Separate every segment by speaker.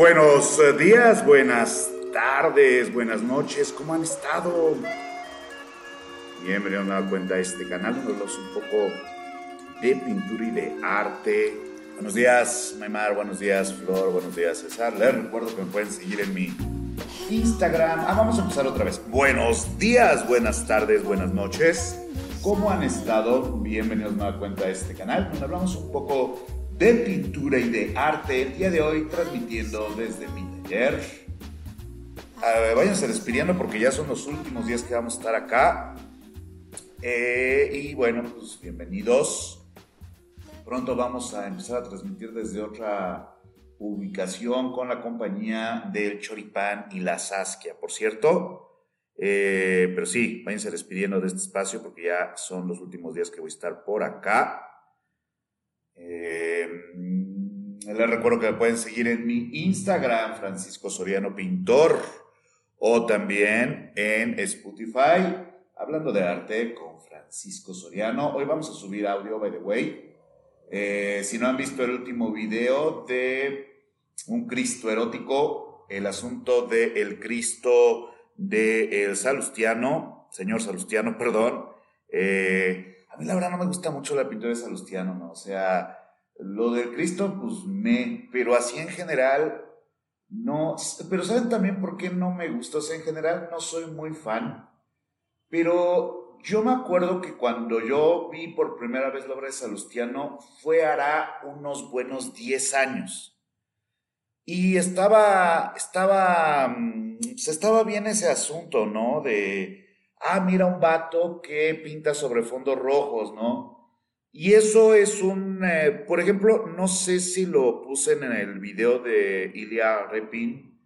Speaker 1: Buenos eh, días, buenas tardes, buenas noches, ¿cómo han estado? Bienvenidos a cuenta a este canal donde hablamos un poco de pintura y de arte. Buenos días, Maymar, buenos días, Flor, buenos días, César. Les recuerdo que me pueden seguir en mi Instagram. Ah, vamos a empezar otra vez. Buenos días, buenas tardes, buenas noches. ¿Cómo han estado? Bienvenidos a cuenta a este canal donde hablamos un poco de pintura y de arte. El día de hoy transmitiendo desde mi taller. Uh, váyanse despidiendo porque ya son los últimos días que vamos a estar acá. Eh, y bueno, pues bienvenidos. Pronto vamos a empezar a transmitir desde otra ubicación con la compañía del Choripán y la Saskia, por cierto. Eh, pero sí, váyanse despidiendo de este espacio porque ya son los últimos días que voy a estar por acá. Eh, les recuerdo que me pueden seguir en mi Instagram, Francisco Soriano Pintor, o también en Spotify, hablando de arte con Francisco Soriano. Hoy vamos a subir audio, by the way. Eh, si no han visto el último video de un Cristo erótico, el asunto del el Cristo de el Salustiano, señor Salustiano, perdón. Eh, a mí la verdad no me gusta mucho la pintura de Salustiano, ¿no? O sea, lo del Cristo, pues me, pero así en general, no, pero ¿saben también por qué no me gusta? O sea, en general no soy muy fan, pero yo me acuerdo que cuando yo vi por primera vez la obra de Salustiano fue hará unos buenos 10 años. Y estaba, estaba, mm, se estaba bien ese asunto, ¿no? De, ah, mira un vato que pinta sobre fondos rojos, ¿no? Y eso es un, eh, por ejemplo, no sé si lo puse en el video de Ilya Repin,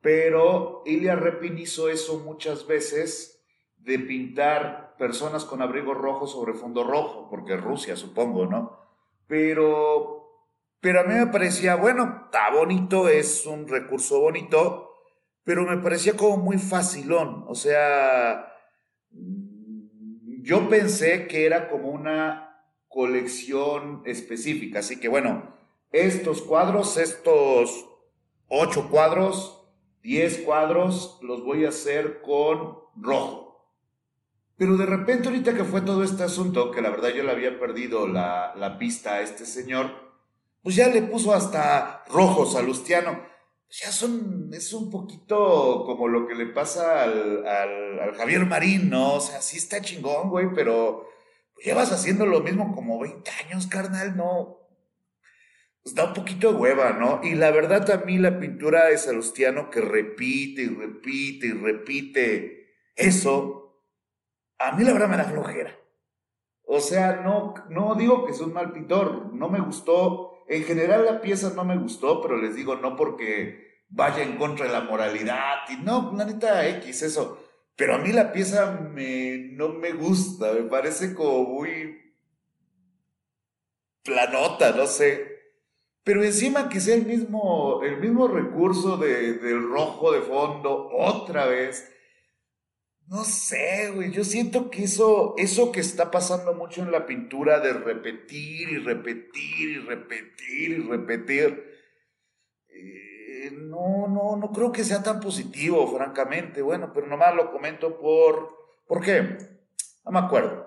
Speaker 1: pero Ilya Repin hizo eso muchas veces de pintar personas con abrigo rojo sobre fondo rojo, porque Rusia, supongo, ¿no? Pero, pero a mí me parecía, bueno, está bonito, es un recurso bonito, pero me parecía como muy facilón, o sea, yo pensé que era como una colección específica. Así que bueno, estos cuadros, estos ocho cuadros, diez cuadros, los voy a hacer con rojo. Pero de repente ahorita que fue todo este asunto, que la verdad yo le había perdido la, la pista a este señor, pues ya le puso hasta rojo salustiano. Pues ya son, es un poquito como lo que le pasa al, al, al Javier Marín, ¿no? O sea, sí está chingón, güey, pero llevas haciendo lo mismo como 20 años, carnal, no. Pues da un poquito de hueva, ¿no? Y la verdad a mí la pintura de Salustiano que repite y repite y repite eso, a mí la verdad me da flojera. O sea, no, no digo que es un mal pintor, no me gustó. En general la pieza no me gustó, pero les digo no porque vaya en contra de la moralidad y no, la neta X, eso. Pero a mí la pieza me, no me gusta, me parece como muy planota, no sé. Pero encima que sea el mismo, el mismo recurso de, del rojo de fondo otra vez. No sé, güey, yo siento que eso, eso que está pasando mucho en la pintura de repetir y repetir y repetir y repetir, no, no, no creo que sea tan positivo, francamente. Bueno, pero nomás lo comento por... ¿Por qué? No me acuerdo.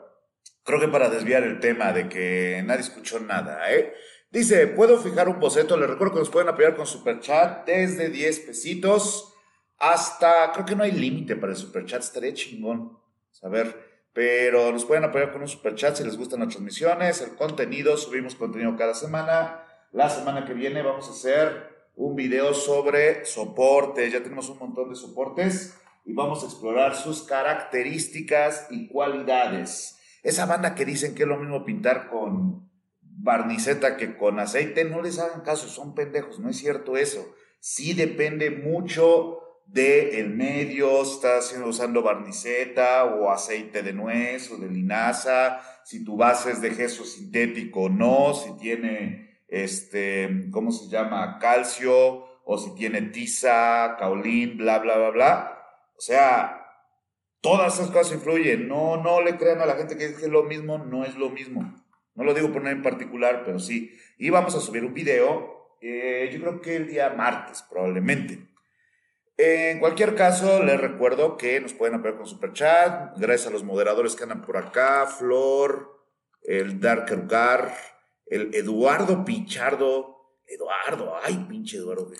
Speaker 1: Creo que para desviar el tema de que nadie escuchó nada, ¿eh? Dice, ¿puedo fijar un boceto? Les recuerdo que nos pueden apoyar con Superchat desde 10 pesitos hasta... Creo que no hay límite para el Superchat, estaría chingón. Saber pero nos pueden apoyar con un super chat si les gustan las transmisiones, el contenido, subimos contenido cada semana. La semana que viene vamos a hacer un video sobre soportes. Ya tenemos un montón de soportes y vamos a explorar sus características y cualidades. Esa banda que dicen que es lo mismo pintar con barniceta que con aceite, no les hagan caso, son pendejos, no es cierto eso. Sí depende mucho del el medio, si estás usando barniceta o aceite de nuez o de linaza, si tu base es de gesso sintético o no, si tiene este, ¿cómo se llama? Calcio, o si tiene tiza, caolín, bla, bla, bla, bla. O sea, todas esas cosas influyen. No, no le crean a la gente que es lo mismo, no es lo mismo. No lo digo por nada en particular, pero sí. Y vamos a subir un video eh, yo creo que el día martes probablemente. En cualquier caso, les recuerdo que nos pueden apoyar con Super Chat. Gracias a los moderadores que andan por acá. Flor, el Darker Gar, el Eduardo Pichardo. Eduardo, ay, pinche Eduardo.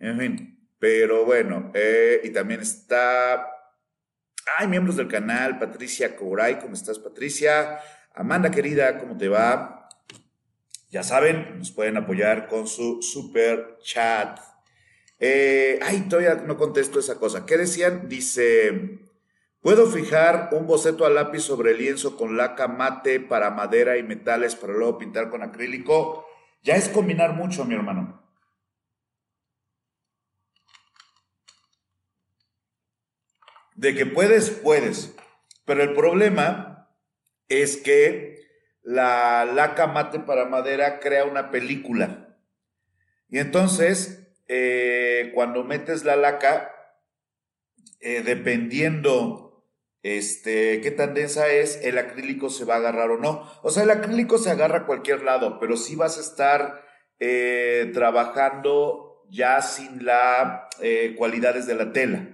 Speaker 1: En fin, pero bueno, eh, y también está. Ay, miembros del canal, Patricia Cobray, ¿cómo estás, Patricia? Amanda, querida, ¿cómo te va? Ya saben, nos pueden apoyar con su super chat. Eh, ay, todavía no contesto esa cosa. ¿Qué decían? Dice, ¿puedo fijar un boceto a lápiz sobre lienzo con laca mate para madera y metales para luego pintar con acrílico? Ya es combinar mucho, mi hermano. De que puedes, puedes. Pero el problema es que la laca mate para madera crea una película. Y entonces eh, cuando metes la laca, eh, dependiendo este, qué tan densa es, el acrílico se va a agarrar o no. O sea, el acrílico se agarra a cualquier lado, pero sí vas a estar eh, trabajando ya sin las cualidades de la tela.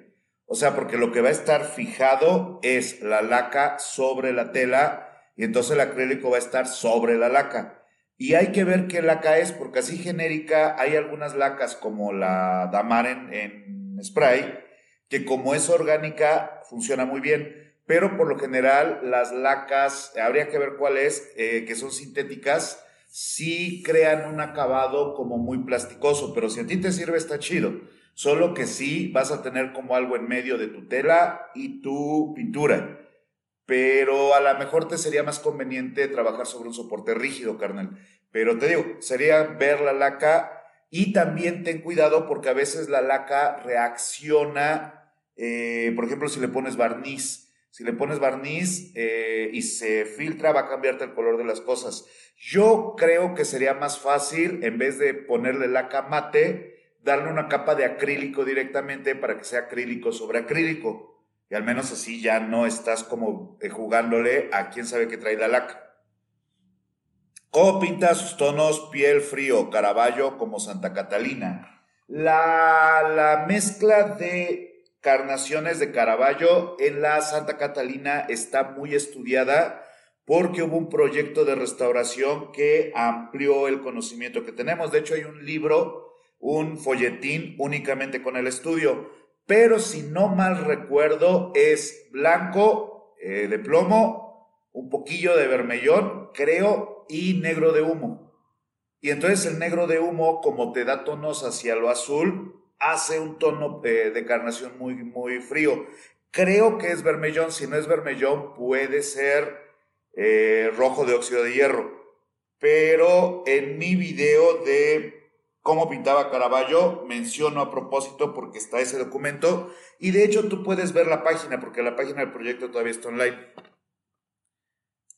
Speaker 1: O sea, porque lo que va a estar fijado es la laca sobre la tela y entonces el acrílico va a estar sobre la laca. Y hay que ver qué laca es, porque así genérica hay algunas lacas como la Damar en, spray, que como es orgánica funciona muy bien. Pero por lo general las lacas, habría que ver cuál es, eh, que son sintéticas, sí crean un acabado como muy plasticoso, pero si a ti te sirve está chido. Solo que sí vas a tener como algo en medio de tu tela y tu pintura pero a lo mejor te sería más conveniente trabajar sobre un soporte rígido, carnal. Pero te digo, sería ver la laca y también ten cuidado porque a veces la laca reacciona, eh, por ejemplo, si le pones barniz. Si le pones barniz eh, y se filtra, va a cambiarte el color de las cosas. Yo creo que sería más fácil, en vez de ponerle laca mate, darle una capa de acrílico directamente para que sea acrílico sobre acrílico y al menos así ya no estás como eh, jugándole a quién sabe qué trae la laca. ¿Cómo pinta sus tonos piel frío, Caravaggio como Santa Catalina? La, la mezcla de carnaciones de Caravaggio en la Santa Catalina está muy estudiada porque hubo un proyecto de restauración que amplió el conocimiento que tenemos. De hecho, hay un libro, un folletín únicamente con el estudio pero si no mal recuerdo es blanco eh, de plomo, un poquillo de vermellón, creo, y negro de humo. Y entonces el negro de humo, como te da tonos hacia lo azul, hace un tono eh, de carnación muy, muy frío. Creo que es vermellón, si no es vermellón puede ser eh, rojo de óxido de hierro. Pero en mi video de cómo pintaba Caravaggio, menciono a propósito porque está ese documento y de hecho tú puedes ver la página porque la página del proyecto todavía está online.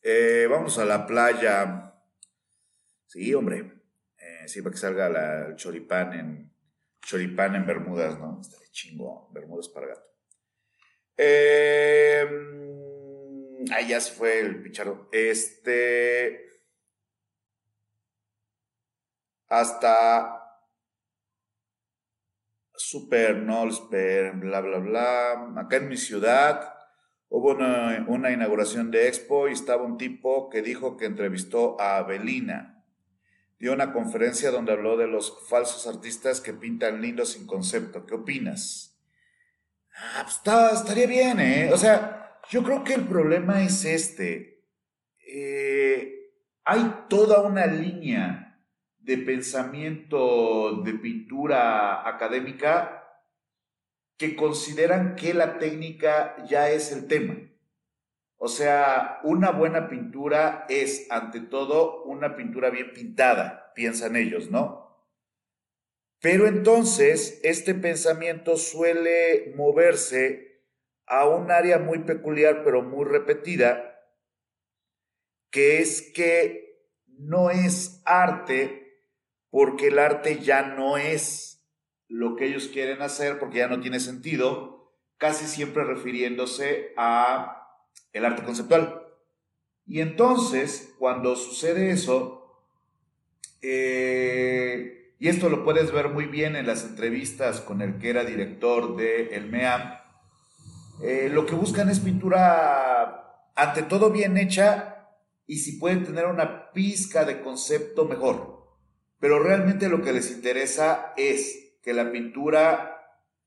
Speaker 1: Eh, vamos a la playa. Sí, hombre. Eh, sí, para que salga la, el choripán en, choripán en Bermudas, ¿no? Está chingo, Bermudas para gato. Eh, ahí ya se fue el pichardo. Este hasta Super Nolsper, bla, bla, bla. Acá en mi ciudad hubo una, inauguración de Expo y estaba un tipo que dijo que entrevistó a Avelina. Dio una conferencia donde habló de los falsos artistas que pintan lindo sin concepto. ¿Qué opinas? Ah, pues está, estaría bien, ¿eh? O sea, yo creo que el problema es este. Eh, hay toda una línea de pensamiento de pintura académica que consideran que la técnica ya es el tema. O sea, una buena pintura es, ante todo, una pintura bien pintada, piensan ellos, ¿no? Pero entonces, este pensamiento suele moverse a un área muy peculiar, pero muy repetida, que es que no es arte porque el arte ya no es lo que ellos quieren hacer, porque ya no tiene sentido, casi siempre refiriéndose a el arte conceptual. Y entonces, cuando sucede eso, eh, y esto lo puedes ver muy bien en las entrevistas con el que era director de el MEAM, eh, lo que buscan es pintura ante todo bien hecha y si pueden tener una pizca de concepto mejor. Pero realmente lo que les interesa es que la pintura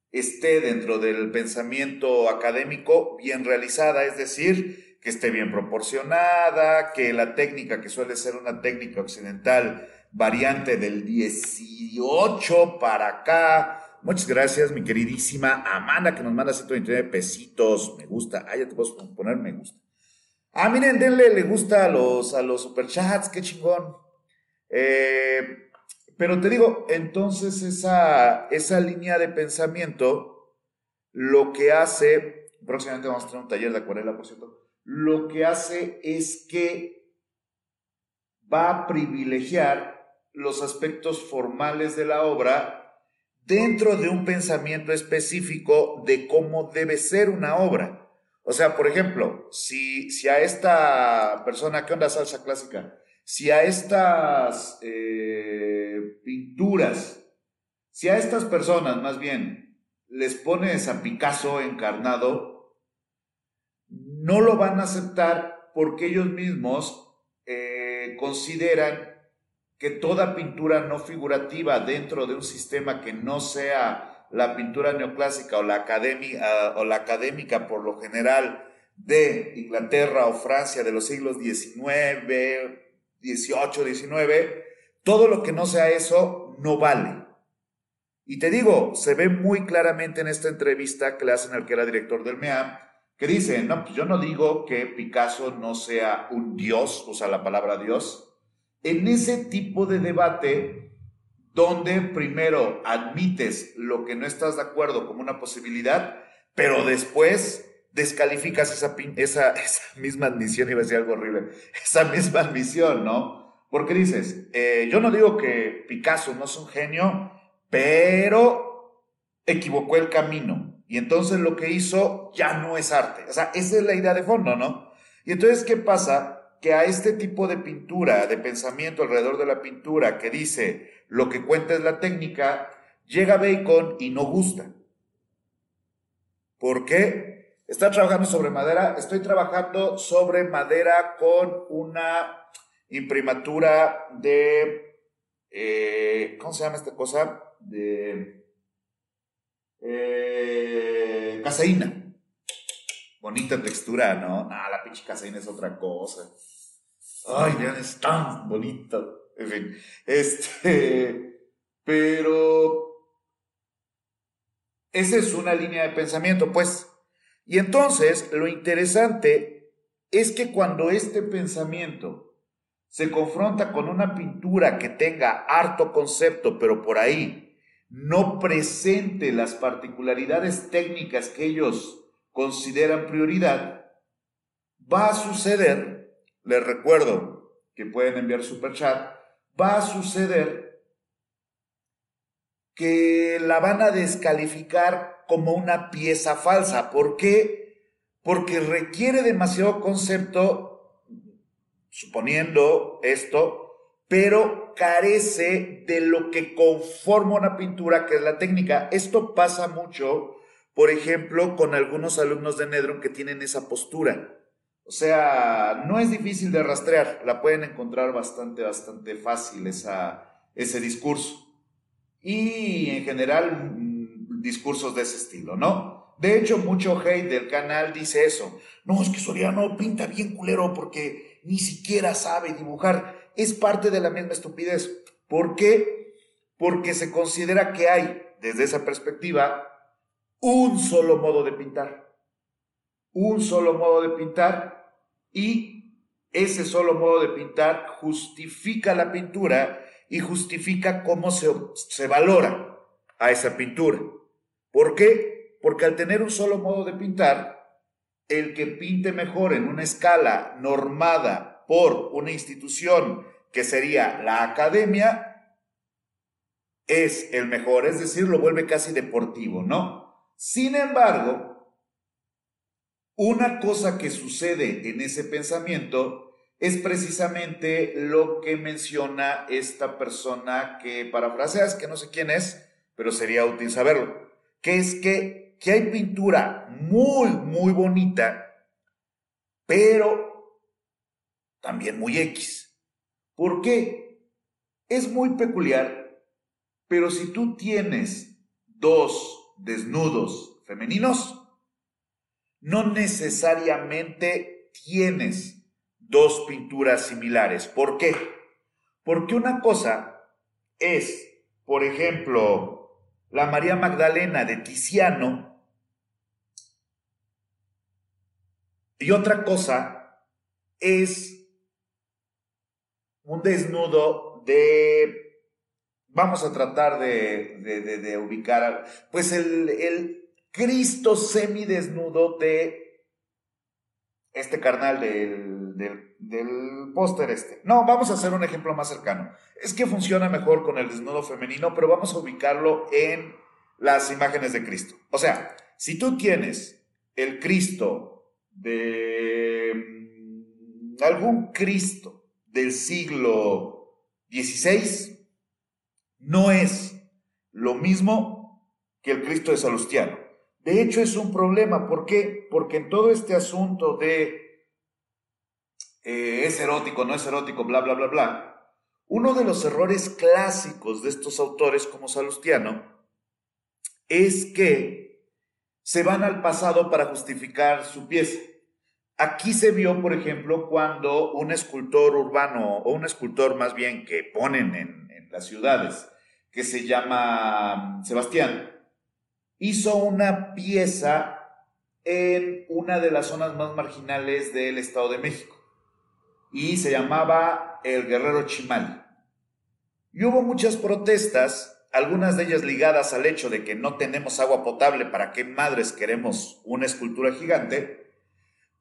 Speaker 1: esté dentro del pensamiento académico bien realizada, es decir, que esté bien proporcionada, que la técnica, que suele ser una técnica occidental, variante del 18 para acá. Muchas gracias, mi queridísima Amanda, que nos manda 129 pesitos. Me gusta. Ah, ya te puedo poner me gusta. Ah, miren, denle, le gusta a los, a los superchats, qué chingón. Eh, pero te digo, entonces esa, esa línea de pensamiento lo que hace, próximamente vamos a tener un taller de acuarela, por cierto, lo que hace es que va a privilegiar los aspectos formales de la obra dentro de un pensamiento específico de cómo debe ser una obra. O sea, por ejemplo, si, si a esta persona, ¿qué onda salsa clásica? Si a estas eh, pinturas, si a estas personas más bien les pones a Picasso encarnado, no lo van a aceptar porque ellos mismos eh, consideran que toda pintura no figurativa dentro de un sistema que no sea la pintura neoclásica o la, académica, o la académica por lo general de Inglaterra o Francia de los siglos XIX, XVIII, XIX, todo lo que no sea eso no vale. Y te digo, se ve muy claramente en esta entrevista que le hacen al que era director del MEAM, que dice, no, pues yo no digo que Picasso no sea un dios, usa la palabra dios, en ese tipo de debate donde primero admites lo que no estás de acuerdo como una posibilidad, pero después descalificas esa, misma admisión, iba a decir algo horrible, esa misma admisión, ¿no? Porque dices, eh, yo no digo que Picasso no es un genio, pero equivocó el camino. Y entonces lo que hizo ya no es arte. O sea, esa es la idea de fondo, ¿no? Y entonces, ¿qué pasa? que a este tipo de pintura, de pensamiento alrededor de la pintura, que dice lo que cuenta es la técnica, llega Bacon y no gusta. ¿Por qué? Está trabajando sobre madera. Estoy trabajando sobre madera con una imprimatura de. Eh, ¿Cómo se llama esta cosa? De. Eh, caseína. Bonita textura, ¿no? Ah, la pinche caseína es otra cosa. Ay, ya es tan bonito. En fin, este, pero esa es una línea de pensamiento, pues. Y entonces, lo interesante es que cuando este pensamiento se confronta con una pintura que tenga harto concepto, pero por ahí no presente las particularidades técnicas que ellos consideran prioridad, va a suceder les recuerdo que pueden enviar super chat. Va a suceder que la van a descalificar como una pieza falsa. ¿Por qué? Porque requiere demasiado concepto, suponiendo esto, pero carece de lo que conforma una pintura, que es la técnica. Esto pasa mucho, por ejemplo, con algunos alumnos de Nedron que tienen esa postura. O sea, no es difícil de rastrear, la pueden encontrar bastante, bastante fácil esa, ese discurso. Y en general, mm, discursos de ese estilo, ¿no? De hecho, mucho hate del canal dice eso. No, es que Soriano pinta bien culero porque ni siquiera sabe dibujar. Es parte de la misma estupidez. ¿Por qué? Porque se considera que hay, desde esa perspectiva, un solo modo de pintar un solo modo de pintar y ese solo modo de pintar justifica la pintura y justifica cómo se, se valora a esa pintura. ¿Por qué? Porque al tener un solo modo de pintar, el que pinte mejor en una escala normada por una institución que sería la academia, es el mejor, es decir, lo vuelve casi deportivo, ¿no? Sin embargo, una cosa que sucede en ese pensamiento es precisamente lo que menciona esta persona que parafraseas, que no sé quién es, pero sería útil saberlo, que es que, que hay pintura muy, muy bonita, pero también muy X. ¿Por qué? Es muy peculiar, pero si tú tienes dos desnudos femeninos, no necesariamente tienes dos pinturas similares. ¿Por qué? Porque una cosa es, por ejemplo, la María Magdalena de Tiziano, y otra cosa es un desnudo de, vamos a tratar de, ubicar, pues el, el Cristo semidesnudo de este carnal del del, póster este. No, vamos a hacer un ejemplo más cercano. Es que funciona mejor con el desnudo femenino, pero vamos a ubicarlo en las imágenes de Cristo. O sea, si tú tienes el Cristo de mm, algún Cristo del siglo XVI, no es lo mismo que el Cristo de Salustiano. De hecho, es un problema. ¿Por qué? Porque en todo este asunto de eh, es erótico, no es erótico, bla, bla, bla, bla. Uno de los errores clásicos de estos autores como Salustiano es que se van al pasado para justificar su pieza. Aquí se vio, por ejemplo, cuando un escultor urbano, o un escultor más bien que ponen en, en las ciudades, que se llama Sebastián, hizo una pieza en una de las zonas más marginales del Estado de México y se llamaba El Guerrero Chimal. Y hubo muchas protestas, algunas de ellas ligadas al hecho de que no tenemos agua potable, ¿para qué madres queremos una escultura gigante?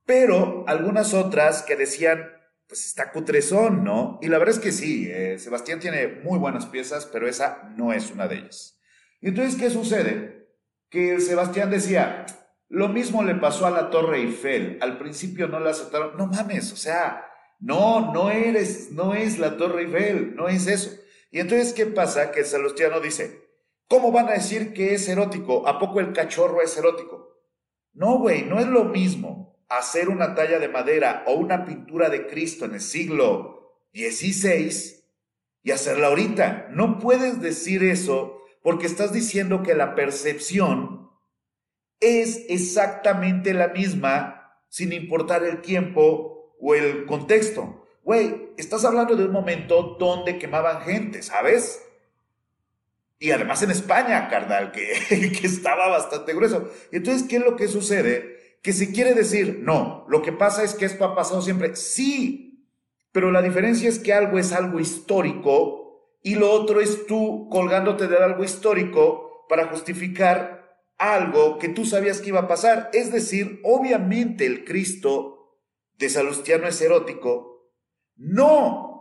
Speaker 1: Pero algunas otras que decían, pues está cutrezón, ¿no? Y la verdad es que sí, eh, Sebastián tiene muy buenas piezas, pero esa no es una de ellas. Y entonces, ¿qué sucede? Que Sebastián decía, lo mismo le pasó a la Torre Eiffel, al principio no la aceptaron, no mames, o sea, no, no eres, no es la Torre Eiffel, no es eso. Y entonces, ¿qué pasa? Que Salustiano dice, ¿cómo van a decir que es erótico? ¿A poco el cachorro es erótico? No, güey, no es lo mismo hacer una talla de madera o una pintura de Cristo en el siglo XVI y hacerla ahorita. No puedes decir eso porque estás diciendo que la percepción es exactamente la misma sin importar el tiempo o el contexto. Güey, estás hablando de un momento donde quemaban gente, ¿sabes? Y además en España, carnal, que, estaba bastante grueso. Entonces, ¿qué es lo que sucede? Que si quiere decir, no, lo que pasa es que esto ha pasado siempre. Sí, pero la diferencia es que algo es algo histórico y lo otro es tú colgándote de algo histórico para justificar algo que tú sabías que iba a pasar. Es decir, obviamente el Cristo de Salustiano es erótico, no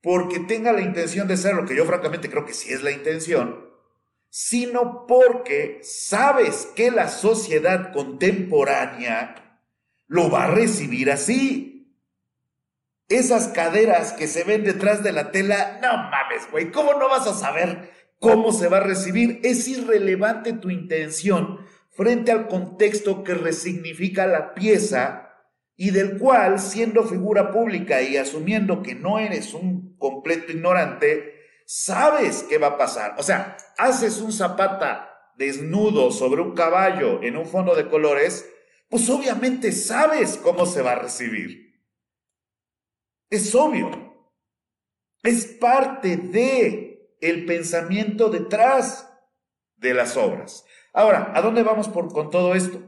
Speaker 1: porque tenga la intención de ser lo que yo francamente creo que sí es la intención, sino porque sabes que la sociedad contemporánea lo va a recibir así. Esas caderas que se ven detrás de la tela, no mames, güey, ¿cómo no vas a saber cómo se va a recibir? Es irrelevante tu intención frente al contexto que resignifica la pieza y del cual, siendo figura pública y asumiendo que no eres un completo ignorante, sabes qué va a pasar. O sea, haces un zapata desnudo sobre un caballo en un fondo de colores, pues obviamente sabes cómo se va a recibir. Es obvio. Es parte de el pensamiento detrás de las obras. Ahora, ¿a dónde vamos por, con todo esto?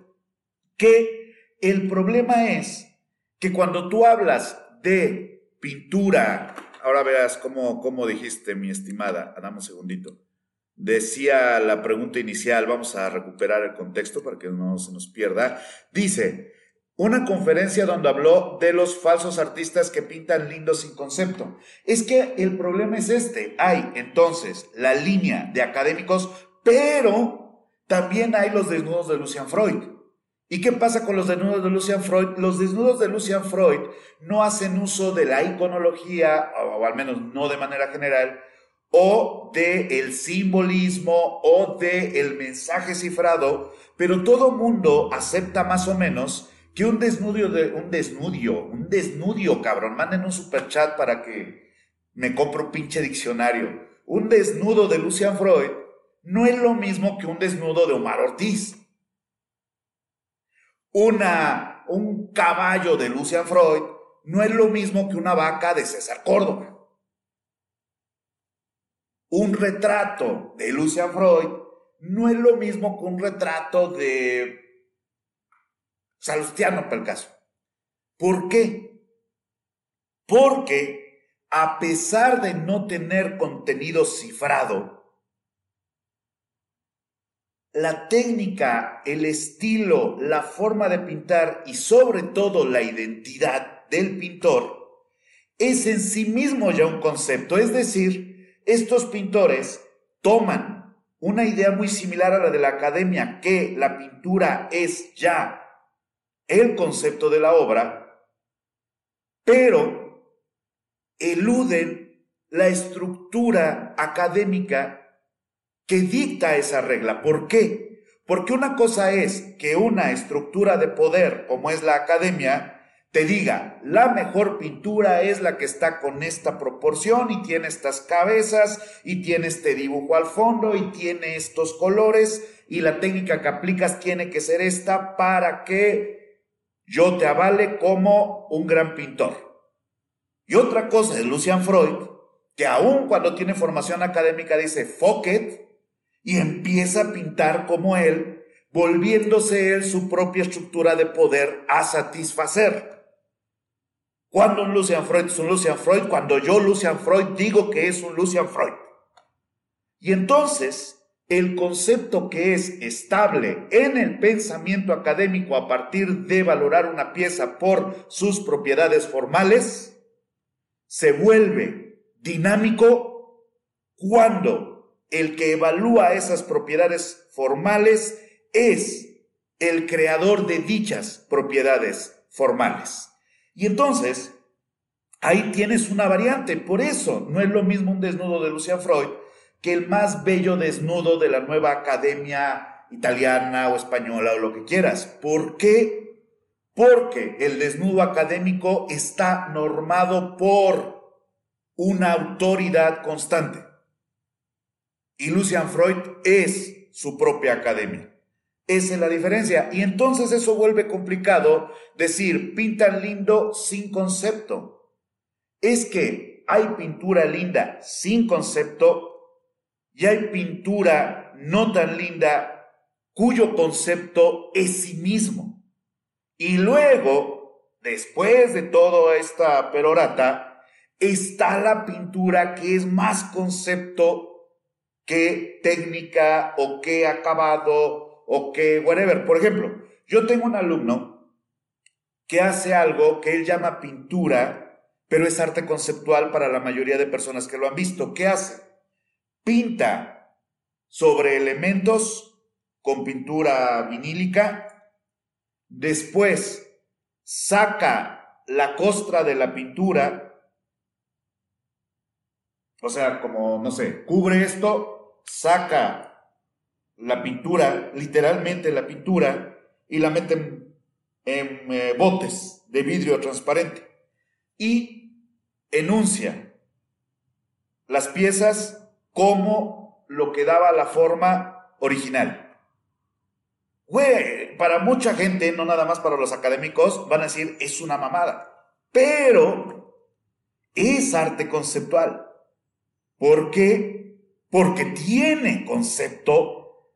Speaker 1: Que el problema es que cuando tú hablas de pintura, ahora veas cómo, cómo dijiste, mi estimada, dame un segundito. Decía la pregunta inicial, vamos a recuperar el contexto para que no se nos pierda. Dice, una conferencia donde habló de los falsos artistas que pintan lindo sin concepto. Es que el problema es este. Hay entonces la línea de académicos, pero también hay los desnudos de Lucian Freud ¿Y qué pasa con los desnudos de Lucian Freud? Los desnudos de Lucian Freud no hacen uso de la iconología, o, al menos no de manera general, o del el simbolismo o del el mensaje cifrado, pero todo mundo acepta más o menos que un desnudio de un desnudio, un desnudio, cabrón, manden un super chat para que me compre un pinche diccionario. Un desnudo de Lucian Freud no es lo mismo que un desnudo de Omar Ortiz. Una, un caballo de Lucian Freud no es lo mismo que una vaca de César Córdoba. Un retrato de Lucian Freud no es lo mismo que un retrato de Salustiano, para el caso. ¿Por qué? Porque a pesar de no tener contenido cifrado, la técnica, el estilo, la forma de pintar y sobre todo la identidad del pintor es en sí mismo ya un concepto. Es decir, estos pintores toman una idea muy similar a la de la academia, que la pintura es ya el concepto de la obra, pero eluden la estructura académica que dicta esa regla. ¿Por qué? Porque una cosa es que una estructura de poder como es la academia te diga, la mejor pintura es la que está con esta proporción y tiene estas cabezas y tiene este dibujo al fondo y tiene estos colores y la técnica que aplicas tiene que ser esta para que yo te avale como un gran pintor. Y otra cosa es Lucian Freud, que aun cuando tiene formación académica dice, fuck y empieza a pintar como él, volviéndose él su propia estructura de poder a satisfacer. Cuando un Lucian Freud es un Lucian Freud, cuando yo Lucian Freud digo que es un Lucian Freud. Y entonces, el concepto que es estable en el pensamiento académico a partir de valorar una pieza por sus propiedades formales, se vuelve dinámico cuando el que evalúa esas propiedades formales es el creador de dichas propiedades formales. Y entonces, ahí tienes una variante. Por eso, no es lo mismo un desnudo de Lucian Freud que el más bello desnudo de la nueva academia italiana o española o lo que quieras. ¿Por qué? Porque el desnudo académico está normado por una autoridad constante. Y Lucian Freud es su propia academia. Esa es la diferencia. Y entonces eso vuelve complicado decir, pintan lindo sin concepto. Es que hay pintura linda sin concepto y hay pintura no tan linda cuyo concepto es sí mismo. Y luego, después de toda esta perorata, está la pintura que es más concepto qué técnica o qué acabado o qué whatever. Por ejemplo, yo tengo un alumno que hace algo que él llama pintura, pero es arte conceptual para la mayoría de personas que lo han visto. ¿Qué hace? Pinta sobre elementos con pintura vinílica, después saca la costra de la pintura, o sea, como, no sé, cubre esto saca la pintura, literalmente la pintura, y la mete en, eh, botes de vidrio transparente y enuncia las piezas como lo que daba la forma original. Güey, para mucha gente, no nada más para los académicos, van a decir, es una mamada. Pero es arte conceptual. ¿Por qué? Porque tiene concepto,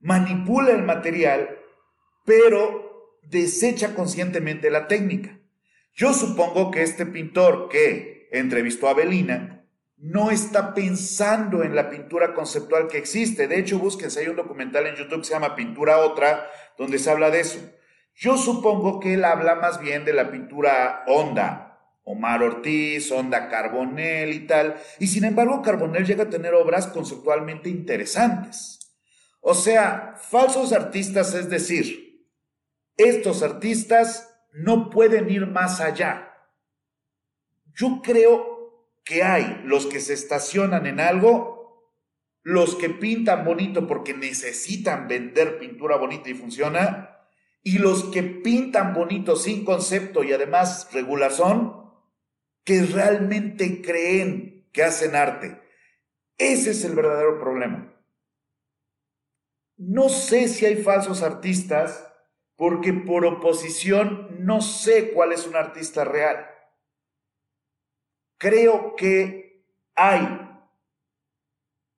Speaker 1: manipula el material, pero desecha conscientemente la técnica. Yo supongo que este pintor que entrevistó a Belina no está pensando en la pintura conceptual que existe. De hecho, búsquense, hay un documental en YouTube que se llama Pintura Otra, donde se habla de eso. Yo supongo que él habla más bien de la pintura honda, Omar Ortiz, Onda Carbonell y tal. Y sin embargo, Carbonell llega a tener obras conceptualmente interesantes. O sea, falsos artistas, es decir, estos artistas no pueden ir más allá. Yo creo que hay los que se estacionan en algo, los que pintan bonito porque necesitan vender pintura bonita y funciona, y los que pintan bonito sin concepto y además regulación, que realmente creen que hacen arte. Ese es el verdadero problema. No sé si hay falsos artistas porque por oposición no sé cuál es un artista real. Creo que hay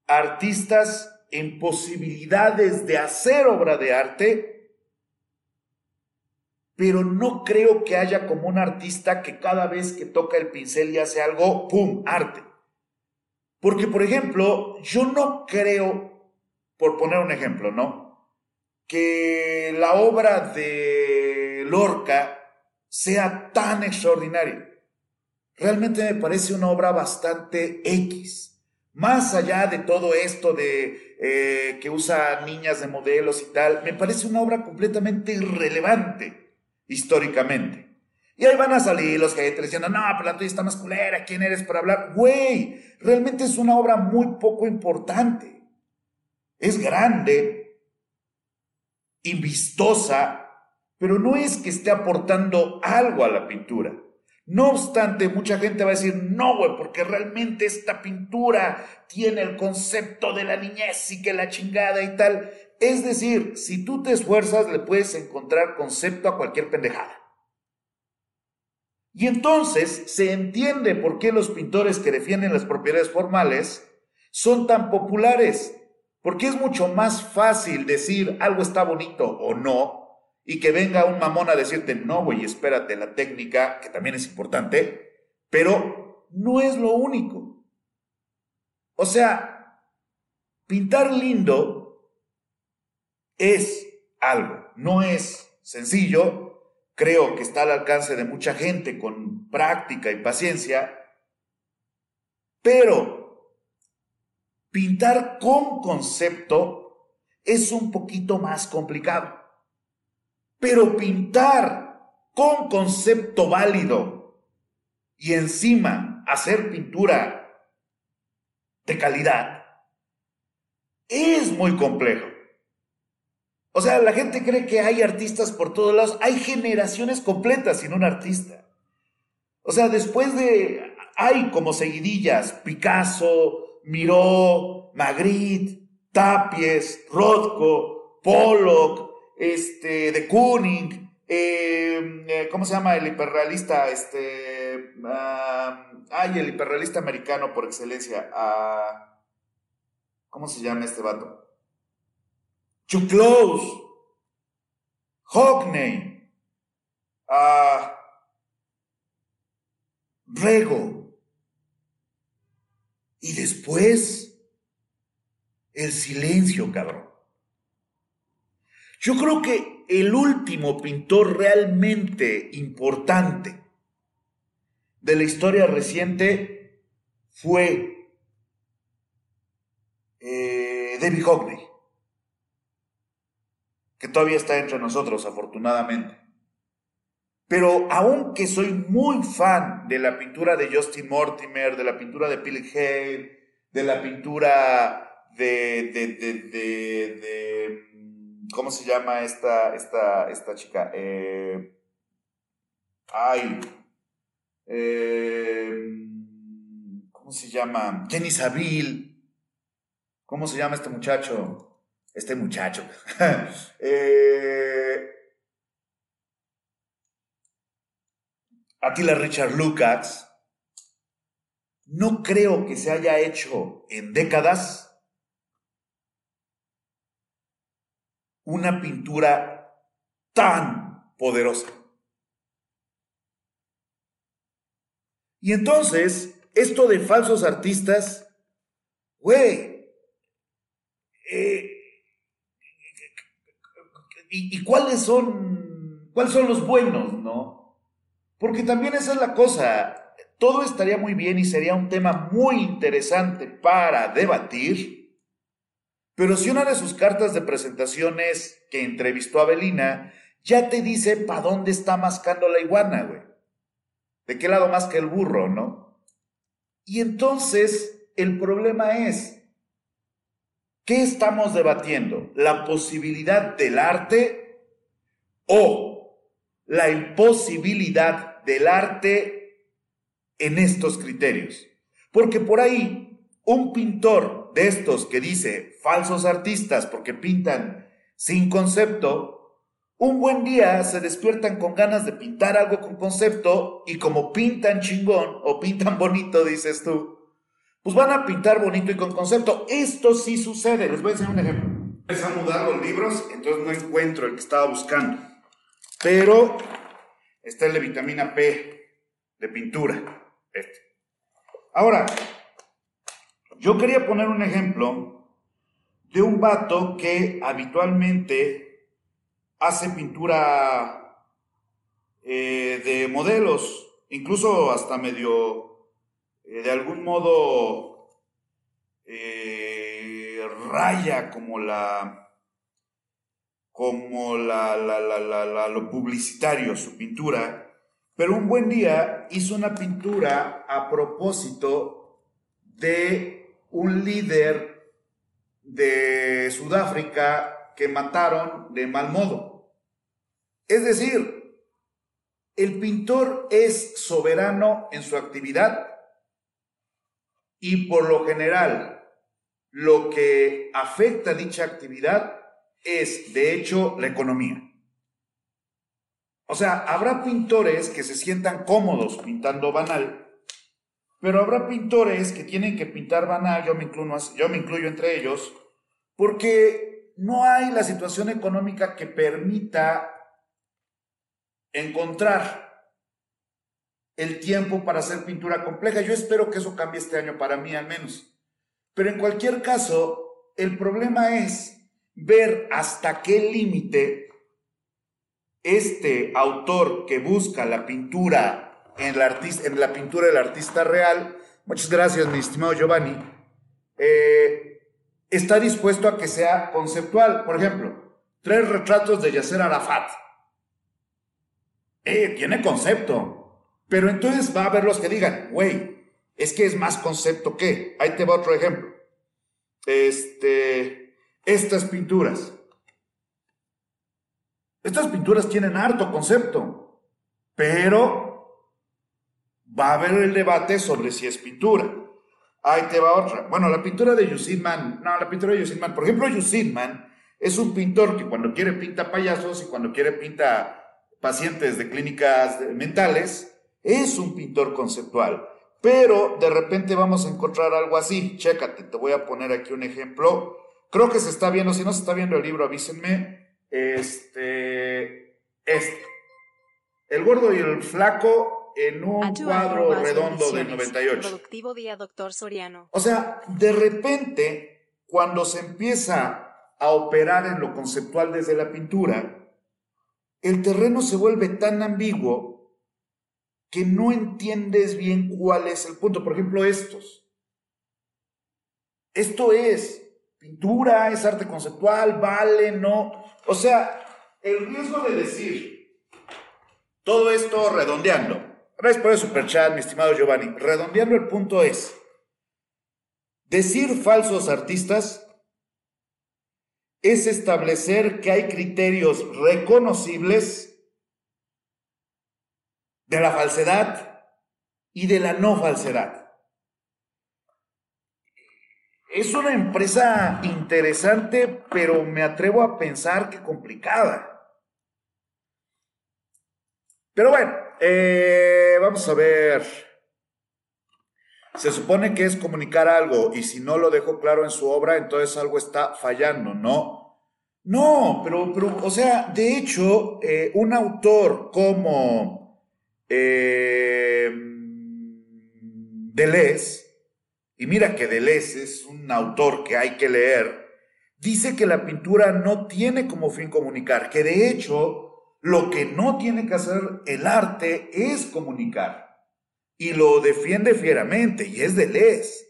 Speaker 1: artistas en posibilidades de hacer obra de arte, pero no creo que haya como un artista que cada vez que toca el pincel y hace algo, ¡pum!, arte. Porque, por ejemplo, yo no creo, por poner un ejemplo, ¿no? que la obra de Lorca sea tan extraordinaria. Realmente me parece una obra bastante X. Más allá de todo esto de eh, que usa niñas de modelos y tal, me parece una obra completamente irrelevante históricamente. Y ahí van a salir los que diciendo, no, pero la tuya está más culera, ¿quién eres para hablar? Güey, realmente es una obra muy poco importante. Es grande, y vistosa, pero no es que esté aportando algo a la pintura. No obstante, mucha gente va a decir, no, güey, porque realmente esta pintura tiene el concepto de la niñez y que la chingada y tal. Es decir, si tú te esfuerzas, le puedes encontrar concepto a cualquier pendejada. Y entonces se entiende por qué los pintores que defienden las propiedades formales son tan populares. Porque es mucho más fácil decir algo está bonito o no y que venga un mamón a decirte, no, güey, espérate, la técnica, que también es importante, pero no es lo único. O sea, pintar lindo es algo, no es sencillo, creo que está al alcance de mucha gente con práctica y paciencia, pero Pintar con concepto es un poquito más complicado. Pero pintar con concepto válido y encima hacer pintura de calidad es muy complejo. O sea, la gente cree que hay artistas por todos lados. Hay generaciones completas sin un artista. O sea, después de... Hay como seguidillas, Picasso, Miró, Magritte, Tapies, Rothko, Pollock, este, de Kooning, em, eh, ¿cómo se llama el hiperrealista? Este, ay, el hiperrealista americano por excelencia. Ah, ¿Cómo se llama este vato? Chuck Close, Hockney, ah, Rego, y después, el silencio, cabrón. Yo creo que el último pintor realmente importante de la historia reciente fue eh, David Hockney, que todavía está entre nosotros, afortunadamente. Pero aunque soy muy fan de la pintura de Justin Mortimer, de la pintura de Billy Hale, de la pintura de, de, de, ¿cómo se llama esta, esta, esta chica? Eh, ay, eh, ¿cómo se llama? Jenny Saville. ¿Cómo se llama este muchacho? Este muchacho. eh, Attila Richard Lucas, no creo que se haya hecho en décadas una pintura tan poderosa. Y entonces, esto de falsos artistas, güey, eh, ¿y, ¿y, cuáles son, cuáles son los buenos, no? Porque también esa es la cosa. Todo estaría muy bien y sería un tema muy interesante para debatir. Pero si una de sus cartas de presentación es que entrevistó a Belina, ya te dice para dónde está mascando la iguana, güey. ¿De qué lado más que el burro, no? Y entonces el problema es, ¿qué estamos debatiendo? ¿La posibilidad del arte o la imposibilidad del arte en estos criterios? Porque por ahí un pintor de estos que dice falsos artistas porque pintan sin concepto, un buen día se despiertan con ganas de pintar algo con concepto y como pintan chingón o pintan bonito, dices tú, pues van a pintar bonito y con concepto. Esto sí sucede. Les voy a enseñar un ejemplo. Empecé a mudar los libros, entonces no encuentro el que estaba buscando. Pero está el de vitamina P de pintura. Este. Ahora, yo quería poner un ejemplo de un vato que habitualmente hace pintura eh, de modelos, incluso hasta medio, eh, de algún modo, eh, raya como la como la, lo publicitario, su pintura, pero un buen día hizo una pintura a propósito de un líder de Sudáfrica que mataron de mal modo. Es decir, el pintor es soberano en su actividad y por lo general lo que afecta dicha actividad es de hecho la economía. O sea, habrá pintores que se sientan cómodos pintando banal, pero habrá pintores que tienen que pintar banal, yo me incluyo, yo me incluyo entre ellos, porque no hay la situación económica que permita encontrar el tiempo para hacer pintura compleja. Yo espero que eso cambie este año para mí al menos. Pero en cualquier caso, el problema es ver hasta qué límite este autor que busca la pintura en la, pintura del artista real, muchas gracias mi estimado Giovanni, eh, está dispuesto a que sea conceptual. Por ejemplo, tres retratos de Yasser Arafat. Eh, tiene concepto. Pero entonces va a haber los que digan, güey, es que es más concepto que. Ahí te va otro ejemplo. Este, estas pinturas. Estas pinturas tienen harto concepto, pero va a haber el debate sobre si es pintura. Ahí te va otra. Bueno, la pintura de Yusin Man. No, la pintura de Yusin Man. Por ejemplo, Yusin Man es un pintor que cuando quiere pinta payasos y cuando quiere pinta pacientes de clínicas mentales. Es un pintor conceptual. Pero de repente vamos a encontrar algo así. Chécate, te voy a poner aquí un ejemplo. Creo que se está viendo. Si no se está viendo el libro, avísenme. Este. Este. El gordo y el flaco en un cuadro redondo del 98.
Speaker 2: Productivo día, doctor Soriano.
Speaker 1: O sea, de repente, cuando se empieza a operar en lo conceptual desde la pintura, el terreno se vuelve tan ambiguo que no entiendes bien cuál es el punto. Por ejemplo, estos. Esto es pintura, es arte conceptual, vale, no. O sea, el riesgo de decir todo esto redondeando Gracias por el superchat, mi estimado Giovanni. Redondeando el punto es, decir falsos artistas es establecer que hay criterios reconocibles de la falsedad y de la no falsedad. Es una empresa interesante, pero me atrevo a pensar que complicada. Pero bueno, eh, vamos a ver. Se supone que es comunicar algo y si no lo dejó claro en su obra, entonces algo está fallando, ¿no? No, pero, pero o sea, de hecho, eh, un autor como eh, Deleuze, y mira que Deleuze es un autor que hay que leer, dice que la pintura no tiene como fin comunicar, que de hecho lo que no tiene que hacer el arte es comunicar. Y lo defiende fieramente y es de les.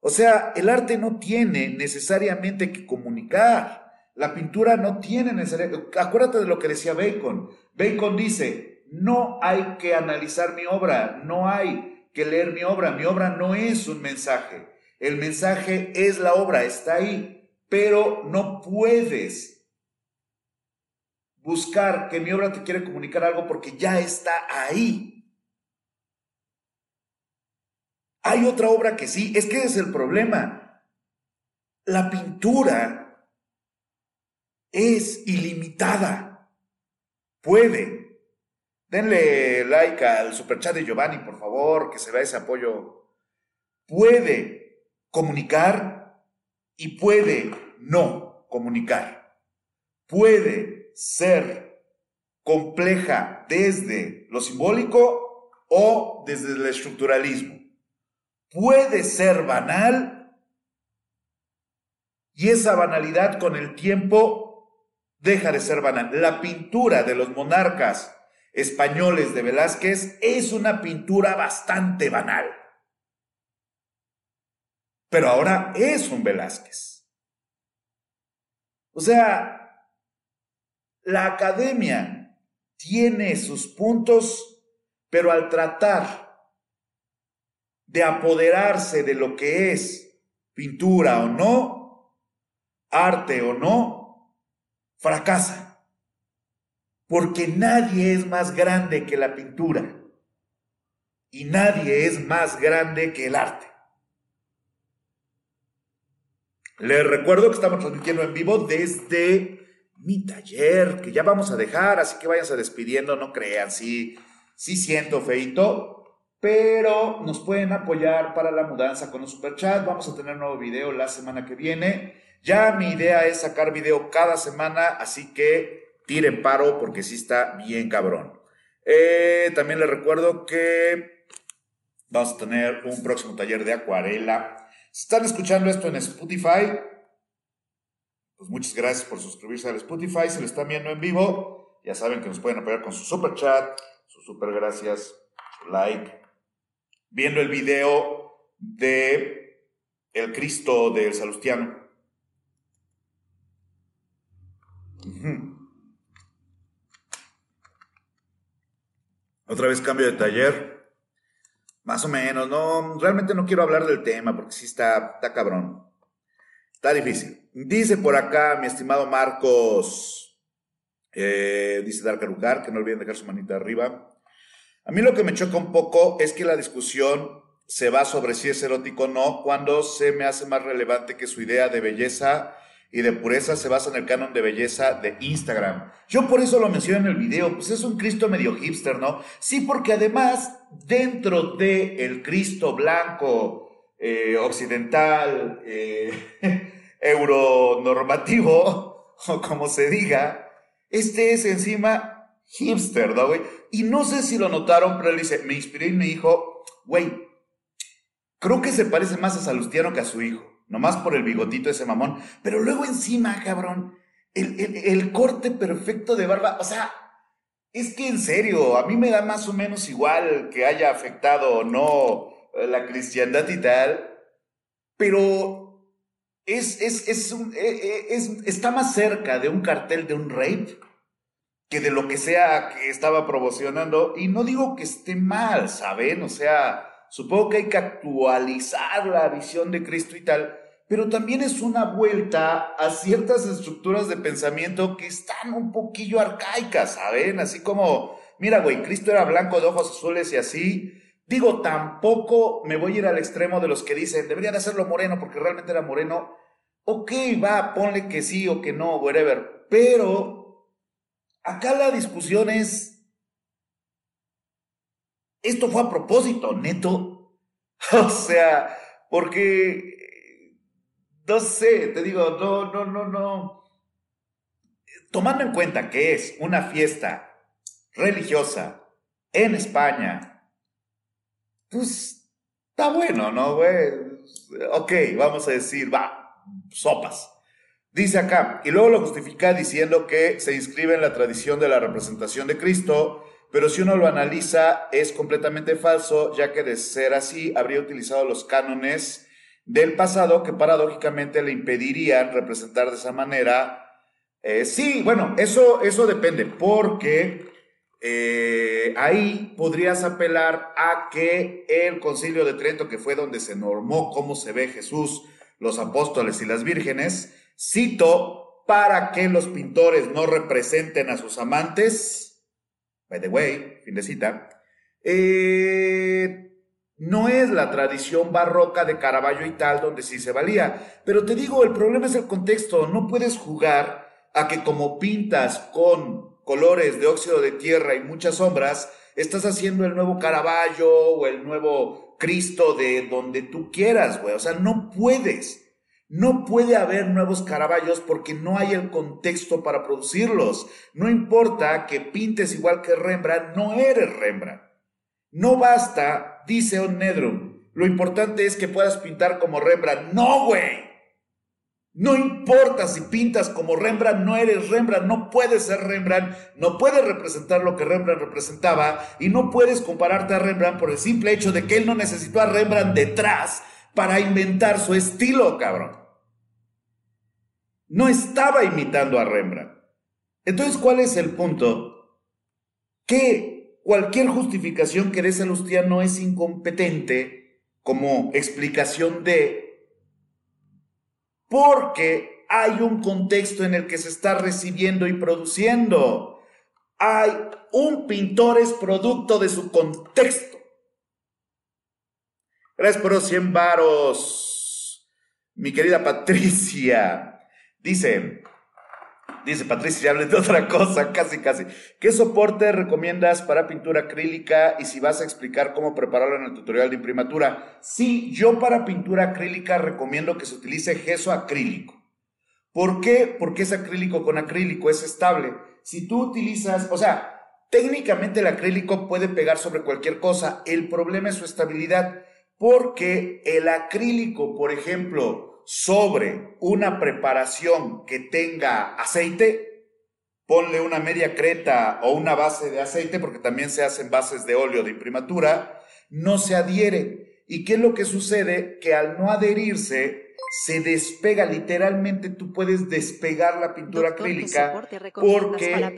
Speaker 1: O sea, el arte no tiene necesariamente que comunicar. La pintura no tiene necesariamente... Acuérdate de lo que decía Bacon. Bacon dice, no hay que analizar mi obra, no hay que leer mi obra, mi obra no es un mensaje. El mensaje es la obra, está ahí, pero no puedes buscar que mi obra te quiere comunicar algo porque ya está ahí. Hay otra obra que sí, es que es el problema. La pintura es ilimitada. Puede. Denle like al superchat de Giovanni, por favor, que se vea ese apoyo. Puede comunicar y puede no comunicar. Puede ser compleja desde lo simbólico o desde el estructuralismo puede ser banal y esa banalidad con el tiempo deja de ser banal. La pintura de los monarcas españoles de Velázquez es una pintura bastante banal. Pero ahora es un Velázquez. O sea, la academia tiene sus puntos, pero al tratar de apoderarse de lo que es pintura o no, arte o no, fracasa. Porque nadie es más grande que la pintura y nadie es más grande que el arte. Les recuerdo que estamos transmitiendo en vivo desde mi taller, que ya vamos a dejar, así que váyanse despidiendo, no crean, sí, sí siento feito, pero nos pueden apoyar para la mudanza con un super chat. Vamos a tener nuevo video la semana que viene. Ya mi idea es sacar video cada semana, así que tiren paro porque sí está bien cabrón. Eh, también les recuerdo que vamos a tener un próximo taller de acuarela. Si están escuchando esto en Spotify, pues muchas gracias por suscribirse al Spotify. Si lo están viendo en vivo, ya saben que nos pueden apoyar con su super chat, su super gracias, su like viendo el video de el Cristo del Salustiano. Otra vez cambio de taller. Más o menos, no, realmente no quiero hablar del tema porque sí está, está cabrón. Está difícil. Dice por acá mi estimado Marcos, eh, dice Dark Lugar, que no olviden dejar su manita arriba. A mí lo que me choca un poco es que la discusión se va sobre si es erótico o no, cuando se me hace más relevante que su idea de belleza y de pureza se basa en el canon de belleza de Instagram. Yo por eso lo menciono en el video, pues es un Cristo medio hipster, ¿no? Sí, porque además dentro de el Cristo blanco, eh, occidental, eh, euronormativo, o como se diga, este es encima hipster, ¿no, güey? Y no sé si lo notaron, pero él dice, me inspiré y me dijo, güey, creo que se parece más a Salustiano que a su hijo, nomás por el bigotito ese mamón. Pero luego encima, cabrón, el, el corte perfecto de barba, o sea, es que en serio, a mí me da más o menos igual que haya afectado o no la cristiandad y tal, pero es, es, es, e, e, es, está más cerca de un cartel de un rape que de lo que sea que estaba promocionando. Y no digo que esté mal, ¿saben? O sea, supongo que hay que actualizar la visión de Cristo y tal, pero también es una vuelta a ciertas estructuras de pensamiento que están un poquillo arcaicas, ¿saben? Así como, mira, güey, Cristo era blanco de ojos azules y así. Digo, tampoco me voy a ir al extremo de los que dicen, debería de hacerlo moreno porque realmente era moreno. Ok, va, ponle que sí o que no, whatever. Pero Acá la discusión es, esto fue a propósito, neto. O sea, porque, no sé, te digo, no, no, no, no. Tomando en cuenta que es una fiesta religiosa en España, pues está bueno, ¿no, güey? Ok, vamos a decir, va, sopas. Dice acá, y luego lo justifica diciendo que se inscribe en la tradición de la representación de Cristo, pero si uno lo analiza es completamente falso, ya que de ser así habría utilizado los cánones del pasado que paradójicamente le impedirían representar de esa manera. Eh, sí, bueno, eso, eso depende, porque eh, ahí podrías apelar a que el concilio de Trento, que fue donde se normó cómo se ve Jesús, los apóstoles y las vírgenes, cito, para que los pintores no representen a sus amantes, by the way, fin de cita, eh, no es la tradición barroca de Caravaggio y tal donde sí se valía. Pero te digo, el problema es el contexto. No puedes jugar a que como pintas con colores de óxido de tierra y muchas sombras, estás haciendo el nuevo Caravaggio o el nuevo Cristo de donde tú quieras, güey. O sea, no puedes. No puede haber nuevos Caravallos porque no hay el contexto para producirlos. No importa que pintes igual que Rembrandt, no eres Rembrandt. No basta, dice Nedrum, lo importante es que puedas pintar como Rembrandt. No, güey. No importa si pintas como Rembrandt, no eres Rembrandt, no puedes ser Rembrandt, no puedes representar lo que Rembrandt representaba y no puedes compararte a Rembrandt por el simple hecho de que él no necesitó a Rembrandt detrás para inventar su estilo, cabrón. No estaba imitando a Rembrandt. Entonces, ¿cuál es el punto? Que Cualquier justificación que dé Salustía no es incompetente como explicación de, porque hay un contexto en el que se está recibiendo y produciendo. Hay un pintor es producto de su contexto. Gracias por los 100 varos, mi querida Patricia. Dice, Dice Patricia, ya hables de otra cosa, casi, casi. ¿Qué soporte recomiendas para pintura acrílica y si vas a explicar cómo prepararlo en el tutorial de imprimatura? Sí, yo para pintura acrílica recomiendo que se utilice gesso acrílico. ¿Por qué? Porque es acrílico con acrílico, es estable. Si tú utilizas, o sea, técnicamente el acrílico puede pegar sobre cualquier cosa, el problema es su estabilidad, porque el acrílico, por ejemplo, sobre una preparación que tenga aceite, ponle una media creta o una base de aceite, porque también se hacen bases de óleo de imprimatura, no se adhiere. ¿Y qué es lo que sucede? Que al no adherirse, se despega literalmente, tú puedes despegar la pintura acrílica porque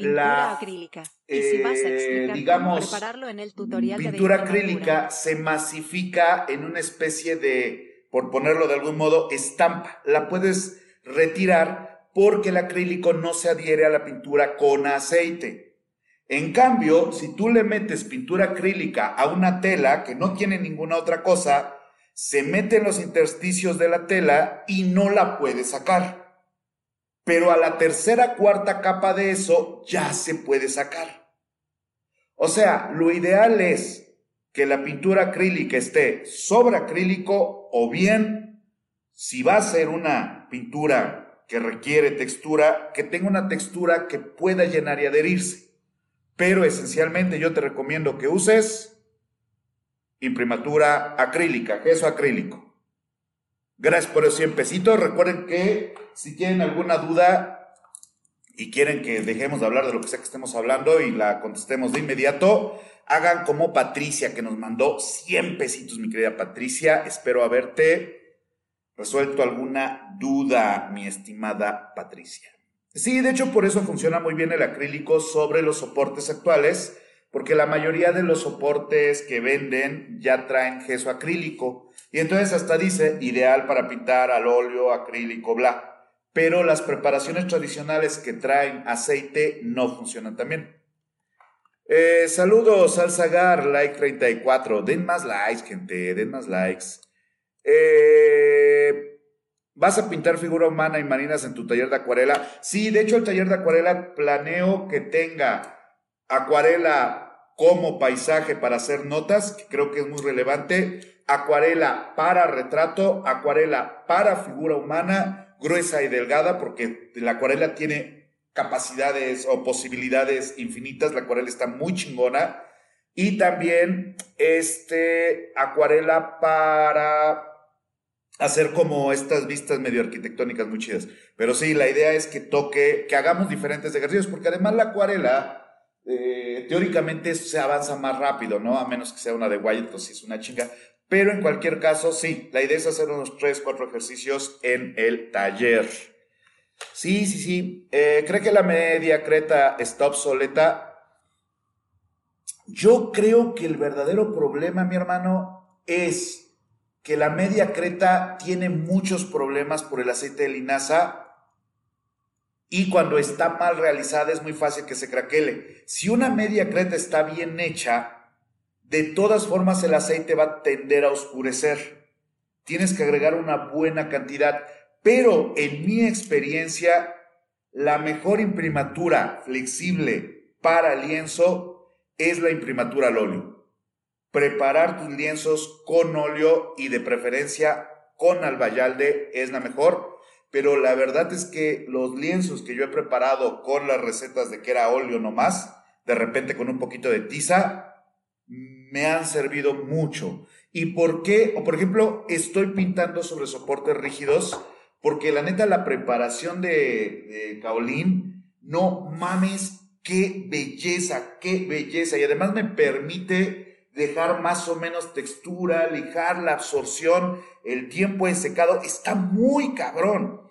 Speaker 1: la
Speaker 2: acrílica? ¿Y si vas a
Speaker 1: eh, digamos prepararlo en el tutorial pintura acrílica se masifica en una especie de por ponerlo de algún modo, estampa. La puedes retirar porque el acrílico no se adhiere a la pintura con aceite. En cambio, si tú le metes pintura acrílica a una tela que no tiene ninguna otra cosa, se mete en los intersticios de la tela y no la puedes sacar. Pero a la tercera, cuarta capa de eso ya se puede sacar. O sea, lo ideal es que la pintura acrílica esté sobre acrílico o bien, si va a ser una pintura que requiere textura, que tenga una textura que pueda llenar y adherirse. Pero esencialmente yo te recomiendo que uses imprimatura acrílica, queso acrílico. Gracias por esos 100 pesitos. Recuerden que si tienen alguna duda y quieren que dejemos de hablar de lo que sea que estemos hablando y la contestemos de inmediato, Hagan como Patricia, que nos mandó 100 pesitos, mi querida Patricia. Espero haberte resuelto alguna duda, mi estimada Patricia. Sí, de hecho, por eso funciona muy bien el acrílico sobre los soportes actuales, porque la mayoría de los soportes que venden ya traen gesso acrílico. Y entonces hasta dice ideal para pintar al óleo, acrílico, bla. Pero las preparaciones tradicionales que traen aceite no funcionan también. Eh, saludos al Zagar, like 34. Den más likes, gente, den más likes. Eh, ¿Vas a pintar figura humana y marinas en tu taller de acuarela? Sí, de hecho el taller de acuarela planeo que tenga acuarela como paisaje para hacer notas, que creo que es muy relevante, acuarela para retrato, acuarela para figura humana, gruesa y delgada, porque la acuarela tiene capacidades o posibilidades infinitas. La acuarela está muy chingona. Y también este acuarela para hacer como estas vistas medio arquitectónicas muy chidas. Pero sí, la idea es que toque, que hagamos diferentes ejercicios, porque además la acuarela eh, teóricamente se avanza más rápido, ¿no? A menos que sea una de Wyatt, pues sí es una chinga. Pero en cualquier caso, sí, la idea es hacer unos 3, 4 ejercicios en el taller. Sí, sí, sí. Eh, ¿Cree que la media creta está obsoleta? Yo creo que el verdadero problema, mi hermano, es que la media creta tiene muchos problemas por el aceite de linaza y cuando está mal realizada es muy fácil que se craquele. Si una media creta está bien hecha, de todas formas el aceite va a tender a oscurecer. Tienes que agregar una buena cantidad, pero en mi experiencia, la mejor imprimatura flexible para lienzo es la imprimatura al óleo. Preparar tus lienzos con óleo y de preferencia con albayalde es la mejor pero la verdad es que los lienzos que yo he preparado con las recetas de que era óleo nomás, de repente con un poquito de tiza, me han servido mucho. ¿Y por qué? O por ejemplo, estoy pintando sobre soportes rígidos, porque la neta la preparación de, de no mames, qué belleza, qué belleza. Y además me permite dejar más o menos textura, lijar la absorción, el tiempo de secado, está muy cabrón.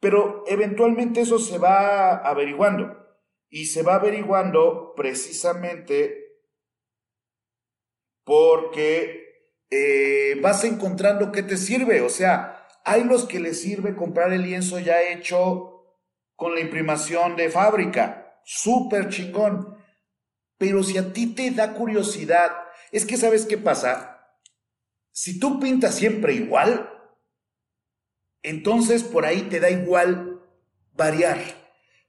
Speaker 1: Pero eventualmente eso se va averiguando. Y se va averiguando precisamente porque eh, vas encontrando qué te sirve. O sea, hay los que les sirve comprar el lienzo ya hecho con la imprimación de fábrica. Súper chingón. Pero si a ti te da curiosidad, es que sabes qué pasa. Si tú pintas siempre igual, entonces por ahí te da igual variar,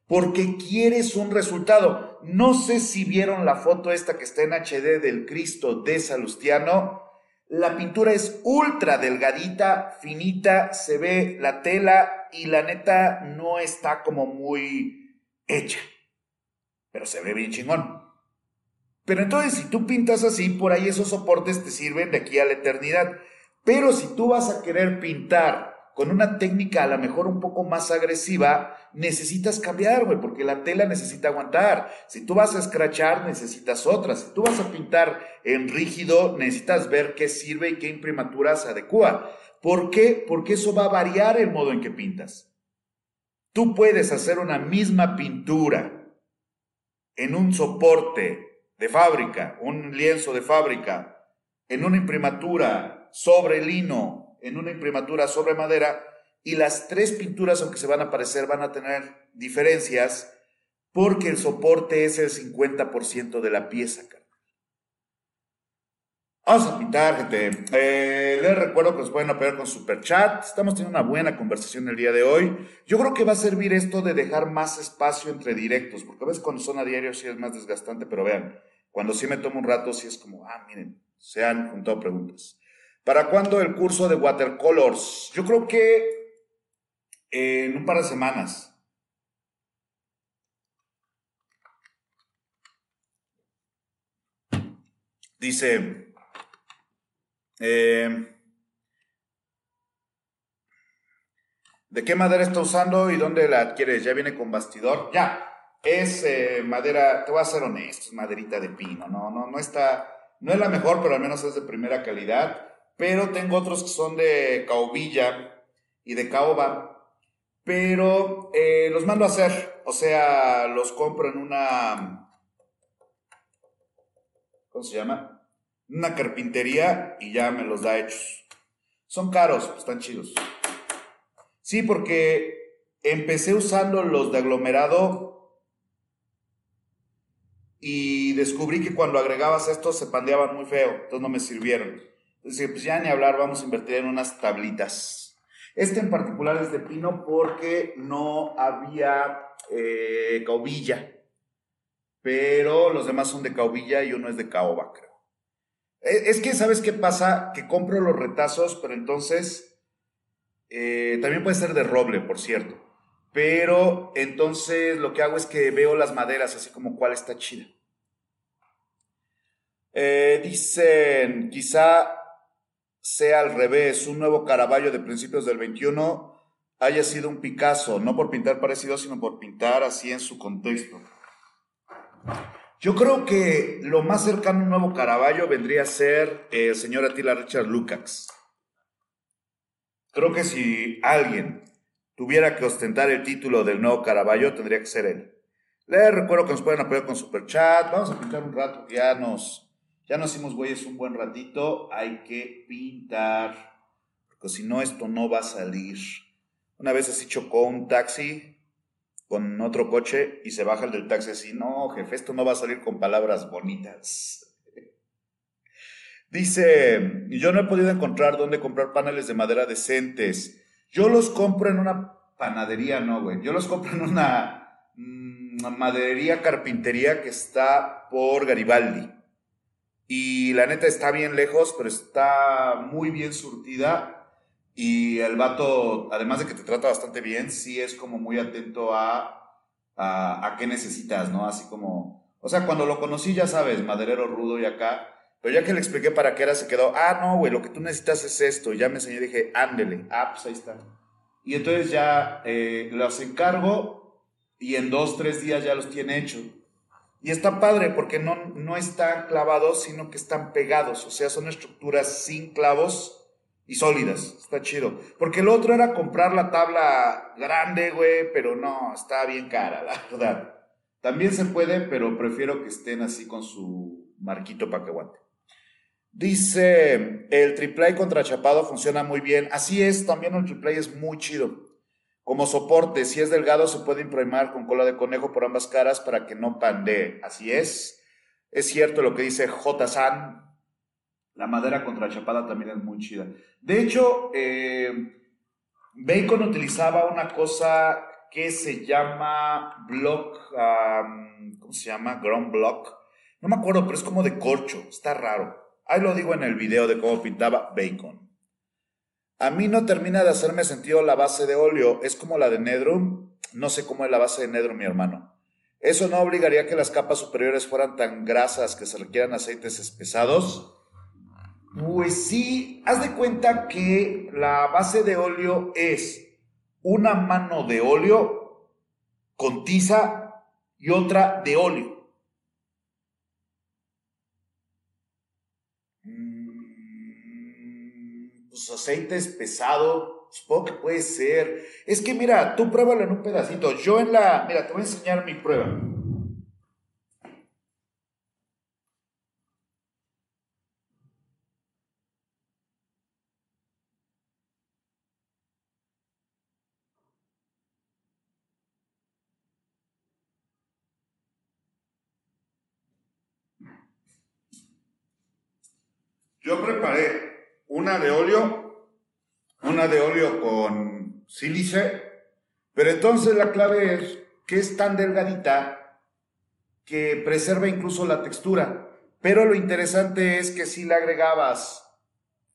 Speaker 1: porque quieres un resultado. No sé si vieron la foto esta que está en HD del Cristo de Salustiano. La pintura es ultra delgadita, finita, se ve la tela y la neta no está como muy hecha, pero se ve bien chingón. Pero entonces si tú pintas así, por ahí esos soportes te sirven de aquí a la eternidad. Pero si tú vas a querer pintar con una técnica a lo mejor un poco más agresiva, necesitas cambiar, güey, porque la tela necesita aguantar. Si tú vas a escrachar, necesitas otra. Si tú vas a pintar en rígido, necesitas ver qué sirve y qué imprimatura se adecua. ¿Por qué? Porque eso va a variar el modo en que pintas. Tú puedes hacer una misma pintura en un soporte de fábrica, un lienzo de fábrica, en una imprimatura sobre lino en una imprimatura sobre madera y las tres pinturas, aunque se van a parecer, van a tener diferencias porque el soporte es el 50% de la pieza, Vamos a pintar, gente. Eh, les recuerdo que nos pueden apoyar con Super Chat. Estamos teniendo una buena conversación el día de hoy. Yo creo que va a servir esto de dejar más espacio entre directos, porque a veces cuando son a diario sí es más desgastante, pero vean, cuando sí me tomo un rato, sí es como, ah, miren, se han juntado preguntas. ¿Para cuándo el curso de watercolors? Yo creo que en un par de semanas. Dice, eh, ¿de qué madera está usando y dónde la adquieres? ¿Ya viene con bastidor? Ya, es eh, madera, te voy a ser honesto, es maderita de pino, no, no, no está, no es la mejor, pero al menos es de primera calidad pero tengo otros que son de caobilla y de caoba, pero eh, los mando a hacer, o sea, los compro en una, ¿cómo se llama? Una carpintería y ya me los da hechos. Son caros, pues están chidos. Sí, porque empecé usando los de aglomerado y descubrí que cuando agregabas estos se pandeaban muy feo, entonces no me sirvieron. Pues ya ni hablar, vamos a invertir en unas tablitas. Este en particular es de pino porque no había eh, caubilla, pero los demás son de caubilla y uno es de caoba, creo. E, es que, ¿sabes qué pasa? Que compro los retazos, pero entonces eh, también puede ser de roble, por cierto. Pero entonces lo que hago es que veo las maderas, así como cuál está chida. Eh, dicen, quizá sea al revés, un nuevo Caravaggio de principios del 21 haya sido un Picasso, no por pintar parecido, sino por pintar así en su contexto. Yo creo que lo más cercano a un nuevo Caravaggio vendría a ser el señor Attila Richard Lukács. Creo que si alguien tuviera que ostentar el título del nuevo Caravaggio, tendría que ser él. Les recuerdo que nos pueden apoyar con super chat. Vamos a pintar un rato, ya nos, ya nos hicimos güeyes un buen ratito. Hay que pintar, porque si no, esto no va a salir. Una vez así chocó un taxi con otro coche y se baja el del taxi así, no, jefe, esto no va a salir con palabras bonitas. Dice, yo no he podido encontrar dónde comprar paneles de madera decentes. Yo los compro en una panadería, no, güey. Yo los compro en una, mm, maderería carpintería que está por Garibaldi. Y la neta está bien lejos, pero está muy bien surtida. Y el vato, además de que te trata bastante bien, sí es como muy atento a, a, qué necesitas, ¿no? Así como, o sea, cuando lo conocí, ya sabes, maderero rudo y acá pero ya que le expliqué para qué era, se quedó, ah, no, güey, lo que tú necesitas es esto. Ya me enseñó dije, ándele. Ah, pues ahí está. Y entonces ya eh, los encargo y en dos, tres días ya los tiene hechos. Y está padre porque no, no están clavados, sino que están pegados. O sea, son estructuras sin clavos y sólidas. Está chido. Porque el otro era comprar la tabla grande, güey, pero no, está bien cara, la verdad. También se puede, pero prefiero que estén así con su marquito para que aguante. Dice, el triple contra chapado funciona muy bien. Así es, también el triple es muy chido. Como soporte, si es delgado, se puede imprimar con cola de conejo por ambas caras para que no pandee. Así es. Es cierto lo que dice J. San. La madera contrachapada también es muy chida. De hecho, eh, Bacon utilizaba una cosa que se llama block, ¿cómo se llama? Ground block. No me acuerdo, pero es como de corcho. Está raro. Ahí lo digo en el video de cómo pintaba Bacon. A mí no termina de hacerme sentido la base de óleo, es como la de Nedrum, no sé cómo es la base de Nedrum, mi hermano. ¿Eso no obligaría a que las capas superiores fueran tan grasas que se requieran aceites espesados? Pues sí, haz de cuenta que la base de óleo es una mano de óleo con tiza y otra de óleo. pues, aceites pesado, que puede ser. Es que mira, tú pruébalo en un pedacito. Yo en la, mira, te voy a enseñar mi prueba. Yo preparé una de óleo, una de óleo con sílice, pero entonces la clave es que es tan delgadita que preserva incluso la textura. Pero lo interesante es que si le agregabas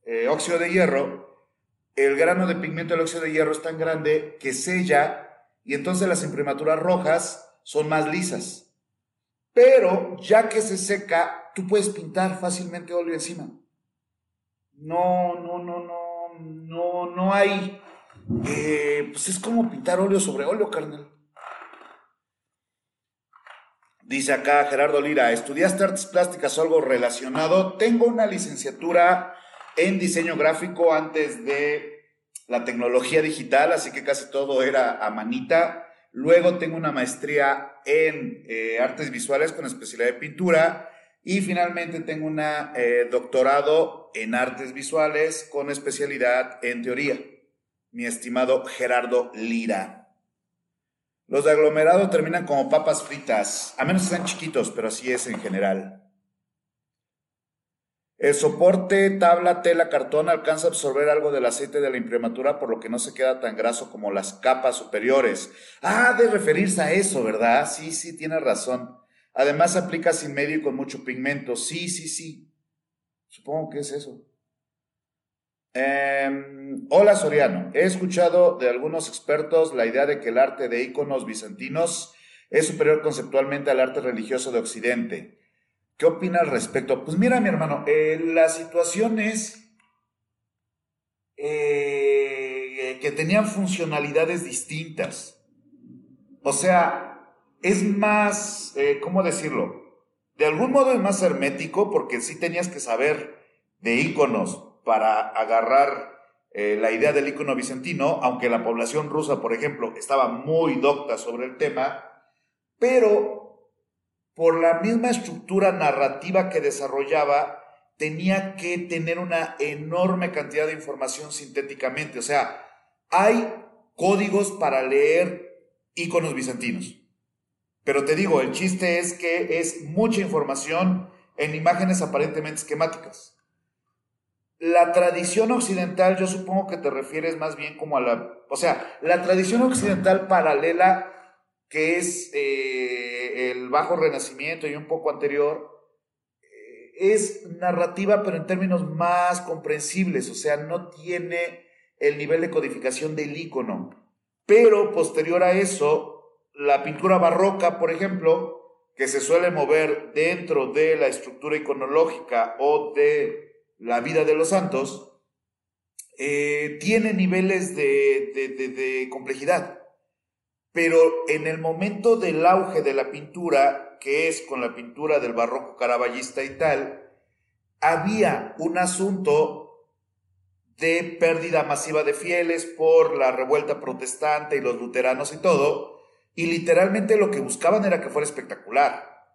Speaker 1: eh, óxido de hierro, el grano de pigmento del óxido de hierro es tan grande que sella y entonces las imprimaturas rojas son más lisas. Pero ya que se seca, tú puedes pintar fácilmente óleo encima. No, no, no, no, no, no hay. Eh, pues es como pintar óleo sobre óleo, carnal. Dice acá Gerardo Lira, ¿estudiaste artes plásticas o algo relacionado? Tengo una licenciatura en diseño gráfico antes de la tecnología digital, así que casi todo era a manita. Luego tengo una maestría en eh, artes visuales con especialidad de pintura y finalmente tengo un eh, doctorado en artes visuales con especialidad en teoría, mi estimado Gerardo Lira. Los de aglomerado terminan como papas fritas, a menos que sean chiquitos, pero así es en general. El soporte, tabla, tela, cartón alcanza a absorber algo del aceite de la imprimatura, por lo que no se queda tan graso como las capas superiores. Ah, de referirse a eso, ¿verdad? Sí, sí, tiene razón. Además aplica sin medio y con mucho pigmento. Sí, sí, sí. Supongo que es eso. Em, hola Soriano, he escuchado de algunos expertos la idea de que el arte de íconos bizantinos es superior conceptualmente al arte religioso de Occidente. ¿Qué opina al respecto? Pues mira, mi hermano, eh, la situación es eh, que tenían funcionalidades distintas. O sea, es más, eh, ¿cómo decirlo? De algún modo es más hermético porque sí tenías que saber de iconos para agarrar eh, la idea del icono vicentino, aunque la población rusa, por ejemplo, estaba muy docta sobre el tema, pero por la misma estructura narrativa que desarrollaba, tenía que tener una enorme cantidad de información sintéticamente. O sea, hay códigos para leer iconos bizantinos. Pero te digo, el chiste es que es mucha información en imágenes aparentemente esquemáticas. La tradición occidental, yo supongo que te refieres más bien como a la, o sea, la tradición occidental paralela, que es eh, el bajo renacimiento y un poco anterior, eh, es narrativa, pero en términos más comprensibles, o sea, no tiene el nivel de codificación del icono. Pero posterior a eso, la pintura barroca, por ejemplo, que se suele mover dentro de la estructura iconológica o de la vida de los santos, eh, tiene niveles de, complejidad. Pero en el momento del auge de la pintura, que es con la pintura del barroco caraballista y tal, había un asunto de pérdida masiva de fieles por la revuelta protestante y los luteranos y todo, y literalmente lo que buscaban era que fuera espectacular.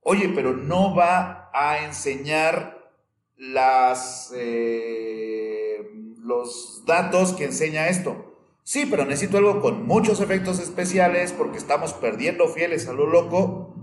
Speaker 1: Oye, pero no va a enseñar las, eh, los datos que enseña esto. Sí, pero necesito algo con muchos efectos especiales porque estamos perdiendo fieles a lo loco.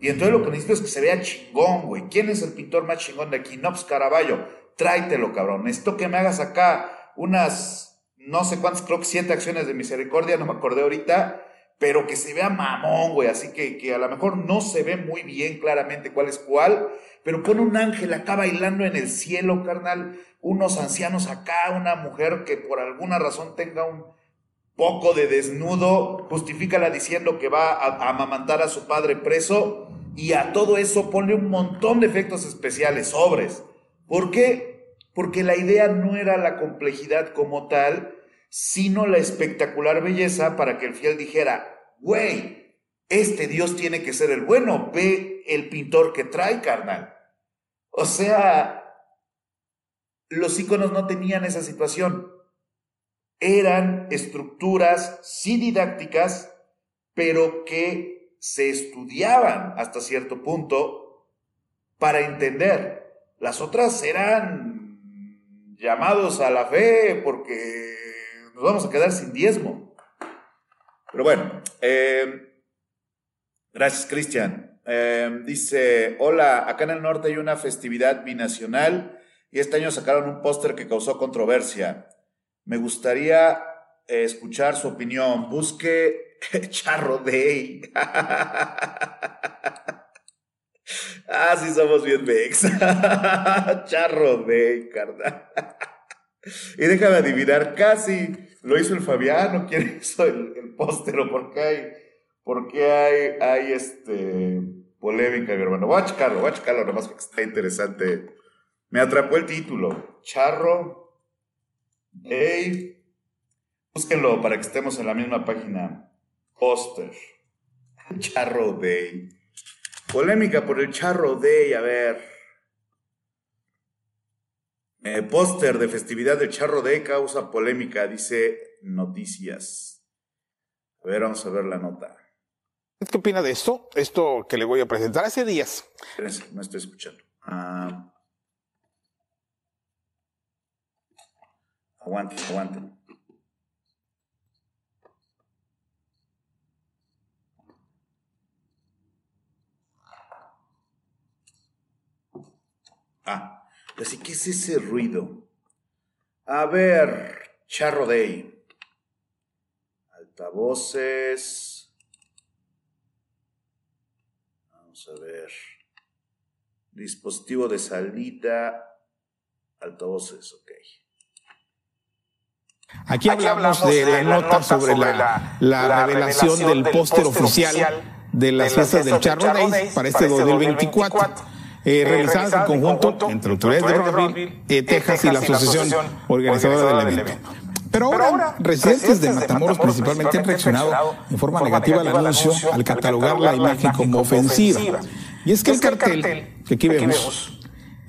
Speaker 1: Y entonces lo que necesito es que se vea chingón, güey. ¿Quién es el pintor más chingón de aquí? No, Caravaggio. Tráetelo, cabrón. Necesito que me hagas acá unas, no sé cuántas, creo que siete acciones de misericordia, no me acordé ahorita, pero que se vea mamón, güey. Así que, que a lo mejor no se ve muy bien claramente cuál es cuál, pero pone un ángel acá bailando en el cielo, carnal, unos ancianos acá, una mujer que por alguna razón tenga un poco de desnudo, justifícala diciendo que va a, amamantar a su padre preso y a todo eso pone un montón de efectos especiales, sobres. ¿Por qué? Porque la idea no era la complejidad como tal, sino la espectacular belleza para que el fiel dijera, güey, este Dios tiene que ser el bueno, ve el pintor que trae, carnal. O sea, los iconos no tenían esa situación. Eran estructuras sí didácticas, pero que se estudiaban hasta cierto punto para entender. Las otras eran llamados a la fe porque nos vamos a quedar sin diezmo. Pero bueno, eh, gracias Cristian. Em, dice, hola, acá en el norte hay una festividad binacional y este año sacaron un póster que causó controversia. Me gustaría eh, escuchar su opinión. Busque Charro Day. ah, sí somos bien vex. Charro Day, carnal. y déjame adivinar, casi lo hizo el Fabiano, quién hizo el, el póster o por qué hay, por qué hay, hay este polémica, mi hermano. Voy a checarlo, voy a nomás porque está interesante. Me atrapó el título. Charro Day. Búsquenlo para que estemos en la misma página. Póster. Charro Day. Polémica por el Charro Day, a ver. Eh, póster de festividad del Charro Day causa polémica, dice Noticias. A ver, vamos a ver la nota.
Speaker 3: ¿Qué opina de esto? Esto que le voy a presentar hace días.
Speaker 1: Espérense, me estoy escuchando. Ah, aguante, aguante. Ah, así que es ese ruido. A ver, Charro Day. Altavoces. a ver. Dispositivo de salida, altavoces, ok.
Speaker 3: Aquí, hablamos, de, la nota sobre, la, revelación, del póster oficial de las fiestas del Charro Days para este 2024, eh, realizadas en conjunto entre autoridades de Rockville, eh, Texas y la asociación organizadora del evento. Pero ahora, residentes de Matamoros principalmente han reaccionado en forma negativa al anuncio al catalogar la imagen como ofensiva. Y es que el cartel que aquí vemos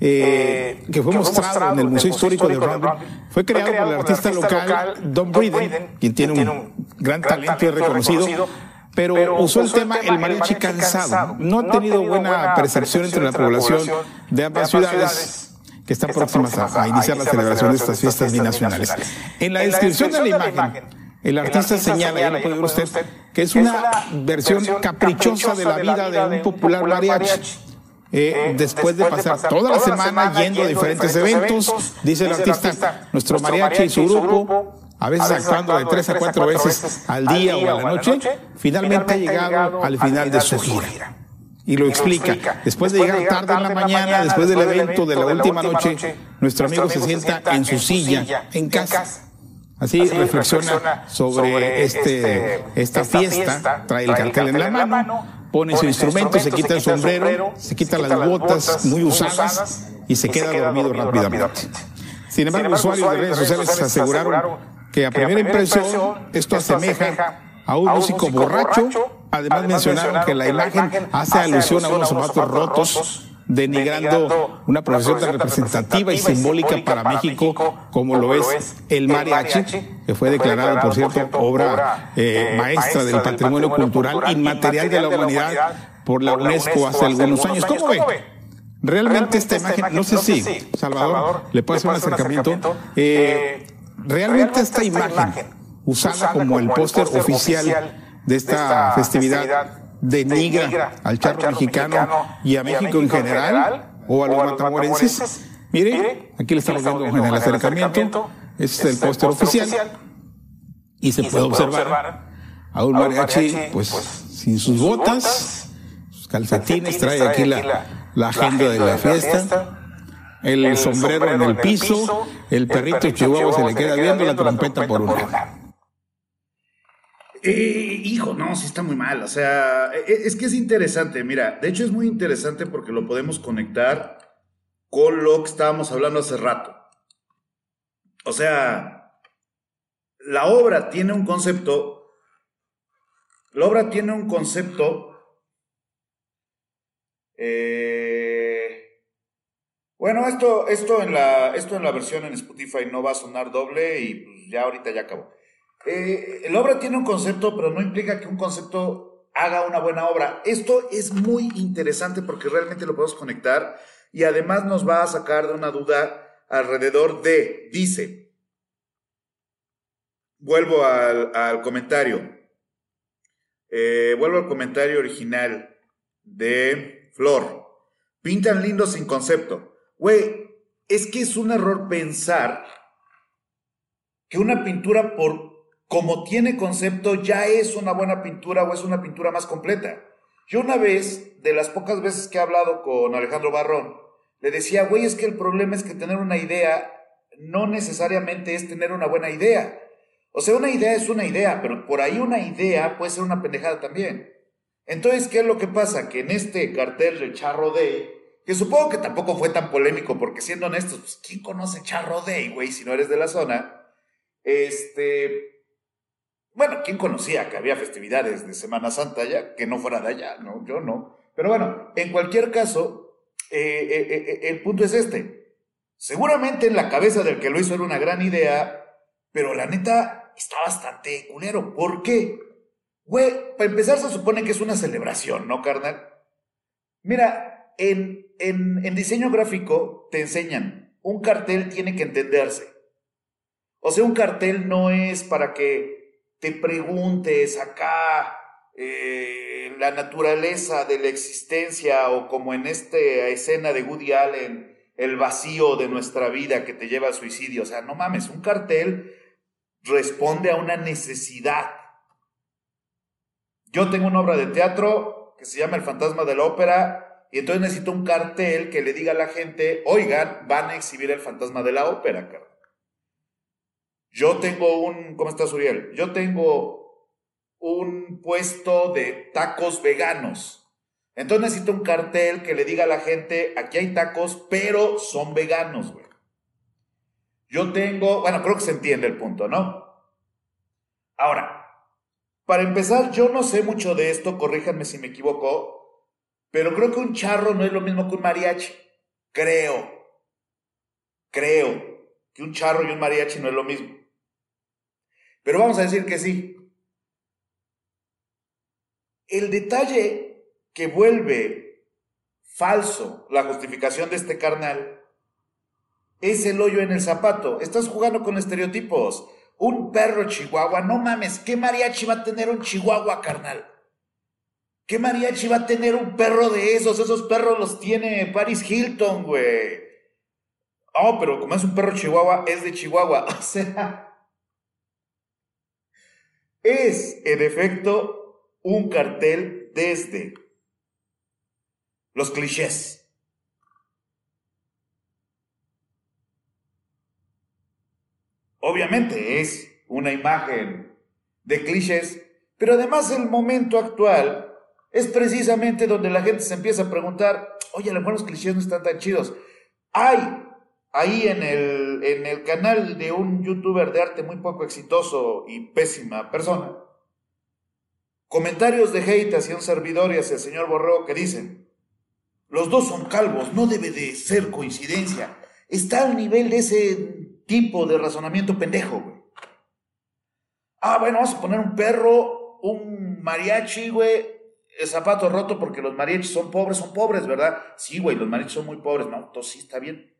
Speaker 3: eh, que fue mostrado en el Museo Histórico de Brandon, fue creado por el artista local Don Briden, quien tiene un gran talento y reconocido, pero usó el tema el mariachi cansado. No ha tenido buena percepción entre la población de ambas ciudades que están próximas a, iniciar la celebración de estas fiestas binacionales. En la descripción de la imagen, el artista señala, ya lo puede ver usted, que es una versión caprichosa de la vida de un popular mariachi. Eh, eh, después de pasar toda la semana yendo a diferentes eventos, dice el artista, nuestro mariachi y su grupo, a veces actuando de tres a cuatro veces al día o a la noche, finalmente ha llegado al final de su gira. Y lo explica. Después de llegar tarde en la mañana, después del evento de la última noche, nuestro amigo se sienta en su silla, en casa. Así reflexiona sobre este, este, esta fiesta, trae el cartel en la mano, pone su instrumento, se quita el sombrero, se quita las botas muy usadas y se queda dormido rápidamente. Sin embargo, usuarios de redes sociales aseguraron que a primera impresión esto asemeja a un músico borracho. Además mencionaron que la imagen hace alusión a unos zapatos rotos denigrando una profesión tan representativa y simbólica para México como lo es el mariachi, que fue declarado, por cierto, obra eh, eh, maestra del patrimonio cultural inmaterial de la humanidad por la UNESCO hace algunos años. ¿Cómo ve? Realmente esta imagen, no sé si Salvador le puede hacer un acercamiento, eh, realmente esta imagen usada como el póster oficial de esta festividad denigra al charro mexicano y a México en general o a los matamorenses. Mire, aquí le estamos dando en el acercamiento. Este es el póster oficial. Y se puede observar a un mariachi, pues, pues, sin sus botas, sus calcetines, trae aquí la, la agenda de la fiesta el sombrero en el piso, el perrito chihuahua se le queda viendo la trompeta por un lado.
Speaker 1: Eh, hijo, no, sí está muy mal. O sea, e, es que es interesante. Mira, de hecho es muy interesante porque lo podemos conectar con lo que estábamos hablando hace rato. O sea, la obra tiene un concepto. La obra tiene un concepto. Eh, bueno, esto, esto, en la, esto en la versión en Spotify no va a sonar doble y pues ya ahorita ya acabó. Eh, la obra tiene un concepto, pero no implica que un concepto haga una buena obra. Esto es muy interesante porque realmente lo podemos conectar y además nos va a sacar de una duda alrededor de, dice, vuelvo al, comentario, eh, vuelvo al comentario original de Flor, pintan lindo sin concepto. Güey, es que es un error pensar que una pintura por como tiene concepto, ya es una buena pintura o es una pintura más completa. Yo una vez, de las pocas veces que he hablado con Alejandro Barrón, le decía, güey, es que el problema es que tener una idea no necesariamente es tener una buena idea. O sea, una idea es una idea, pero por ahí una idea puede ser una pendejada también. Entonces, ¿qué es lo que pasa? Que en este cartel de Charro Day, que supongo que tampoco fue tan polémico, porque siendo honestos, pues, ¿quién conoce Charro Day, güey, si no eres de la zona? Este, bueno, ¿quién conocía que había festividades de Semana Santa allá que no fuera de allá? No, yo no. Pero bueno, en cualquier caso, eh, eh, eh, el punto es este. Seguramente en la cabeza del que lo hizo era una gran idea, pero la neta está bastante culero. ¿Por qué? Güey, para empezar se supone que es una celebración, ¿no, carnal? Mira, en, en, en diseño gráfico te enseñan, un cartel tiene que entenderse. O sea, un cartel no es para que te preguntes acá eh, la naturaleza de la existencia o como en esta escena de Woody Allen, el vacío de nuestra vida que te lleva al suicidio. O sea, no mames, un cartel responde a una necesidad. Yo tengo una obra de teatro que se llama El fantasma de la ópera y entonces necesito un cartel que le diga a la gente, oigan, van a exhibir el fantasma de la ópera, yo tengo un, ¿cómo estás, Uriel? Yo tengo un puesto de tacos veganos. Entonces necesito un cartel que le diga a la gente, aquí hay tacos, pero son veganos, güey. Yo tengo, bueno, creo que se entiende el punto, ¿no? Ahora, para empezar, yo no sé mucho de esto, corríjanme si me equivoco, pero creo que un charro no es lo mismo que un mariachi. Creo. creo que un charro y un mariachi no es lo mismo. Pero vamos a decir que sí. El detalle que vuelve falso la justificación de este carnal es el hoyo en el zapato. Estás jugando con estereotipos. Un perro chihuahua, no mames, ¿qué mariachi va a tener un chihuahua, carnal? ¿Qué mariachi va a tener un perro de esos? Esos perros los tiene Paris Hilton, güey. Oh, pero como es un perro chihuahua, es de Chihuahua. O sea, es en efecto un cartel desde los clichés. Obviamente es una imagen de clichés, pero además el momento actual es precisamente donde la gente se empieza a preguntar, oye, a los clichés no están tan chidos. Hay ahí en el, en el canal de un youtuber de arte muy poco exitoso y pésima persona, Comentarios de hate hacia un servidor y hacia el señor Borrego que dicen, los dos son calvos, no debe de ser coincidencia. Está al nivel de ese tipo de razonamiento pendejo, güey. Ah, bueno, vamos a poner un perro, un mariachi, güey, el zapato roto porque los mariachis son pobres, son pobres, ¿verdad? Sí, güey, los mariachis son muy pobres, no, entonces sí está bien.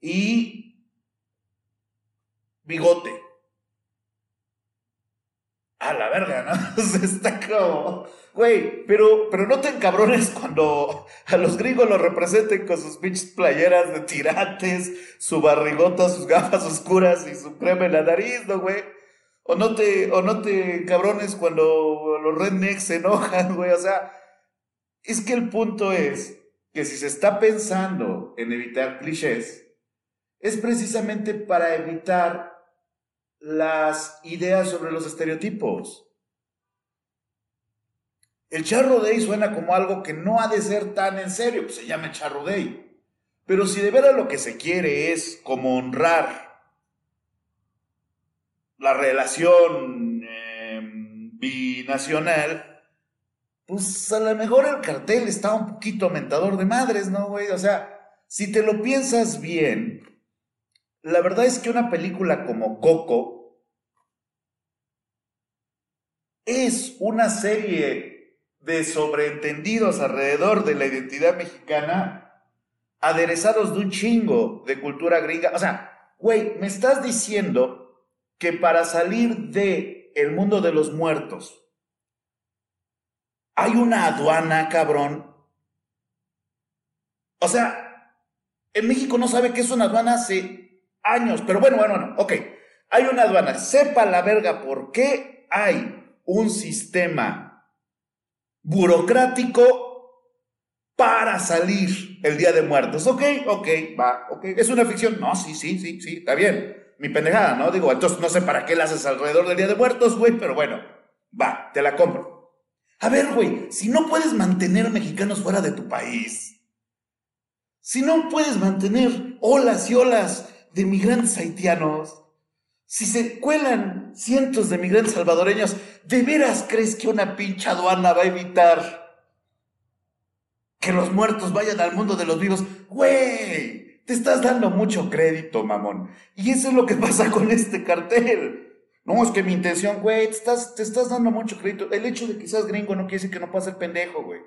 Speaker 1: Y bigote a la verga, ¿no? está como, güey, pero, pero no te encabrones cuando a los gringos los representen con sus pinches playeras de tirantes, su barrigota, sus gafas oscuras y su crema en la nariz, ¿no, güey? O no te, o no te encabrones cuando los rednecks se enojan, güey, o sea, es que el punto es que si se está pensando en evitar clichés, es precisamente para evitar las ideas sobre los estereotipos. El charro day suena como algo que no ha de ser tan en serio, pues se llama charro day. Pero si de veras lo que se quiere es como honrar la relación em, binacional, pues a lo mejor el cartel está un poquito aumentador de madres, ¿no, güey? O sea, si te lo piensas bien, la verdad es que una película como Coco es una serie de sobreentendidos alrededor de la identidad mexicana aderezados de un chingo de cultura gringa. O sea, güey, me estás diciendo que para salir de el mundo de los muertos hay una aduana, cabrón. O sea, en México no sabe qué es una aduana hace años. Pero bueno, bueno, bueno, ok. Hay una aduana. Sepa la verga por qué hay un sistema burocrático para salir el Día de Muertos. Ok, ok, va, ok. ¿Es una ficción? No, sí, sí, sí, sí, está bien. Mi pendejada, ¿no? Digo, entonces no sé para qué la haces alrededor del Día de Muertos, güey, pero bueno, va, te la compro. A ver, güey, si no puedes mantener mexicanos fuera de tu país, si no puedes mantener olas y olas de migrantes haitianos, si se cuelan cientos de migrantes salvadoreños, ¿de veras crees que una pincha aduana va a evitar que los muertos vayan al mundo de los vivos? Güey, te estás dando mucho crédito, mamón. Y eso es lo que pasa con este cartel. No, es que mi intención, güey, te estás, te estás dando mucho crédito. El hecho de que seas gringo no quiere decir que no pase el pendejo, güey.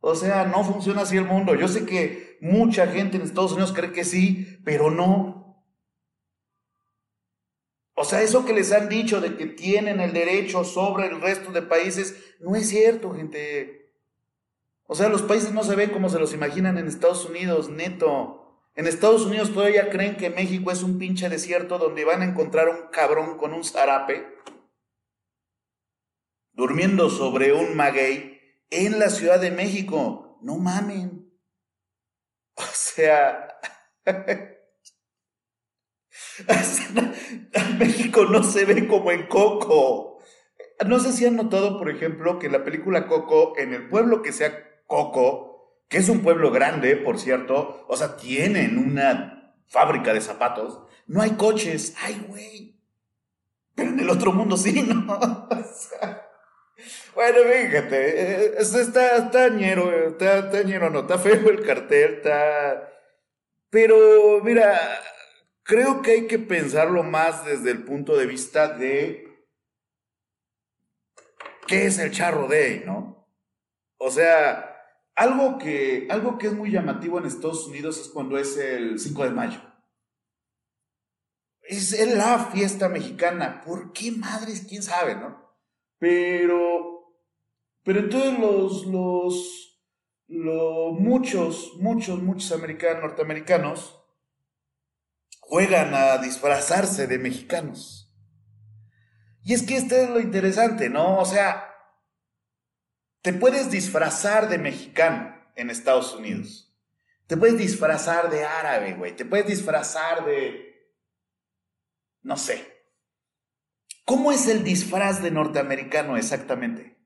Speaker 1: O sea, no funciona así el mundo. Yo sé que mucha gente en Estados Unidos cree que sí, pero no. O sea, eso que les han dicho de que tienen el derecho sobre el resto de países, no es cierto, gente. O sea, los países no se ven como se los imaginan en Estados Unidos, neto. En Estados Unidos todavía creen que México es un pinche desierto donde van a encontrar un cabrón con un zarape durmiendo sobre un maguey en la Ciudad de México. No mamen. O sea, México no se ve como en Coco. No sé si han notado, por ejemplo, que la película Coco, en el pueblo que sea Coco, que es un pueblo grande, por cierto, o sea, tienen una fábrica de zapatos, no hay coches. Ay, güey. Pero en el otro mundo sí, ¿no? O sea, bueno, fíjate, eh, está, está ñero, está, está ñero, no, está feo el cartel, está... Pero, mira, creo que hay que pensarlo más desde el punto de vista de qué es el Charro Day, ¿no? O sea, algo que, algo que es muy llamativo en Estados Unidos es cuando es el 5 de mayo. Es la fiesta mexicana. ¿Por qué madres? ¿Quién sabe, no? Pero, pero entonces los, los, los muchos, muchos, muchos americanos, norteamericanos, juegan a disfrazarse de mexicanos. Y es que este es lo interesante, ¿no? O sea, te puedes disfrazar de mexicano en Estados Unidos. Te puedes disfrazar de árabe, güey. Te puedes disfrazar de... No sé. ¿Cómo es el disfraz de norteamericano exactamente?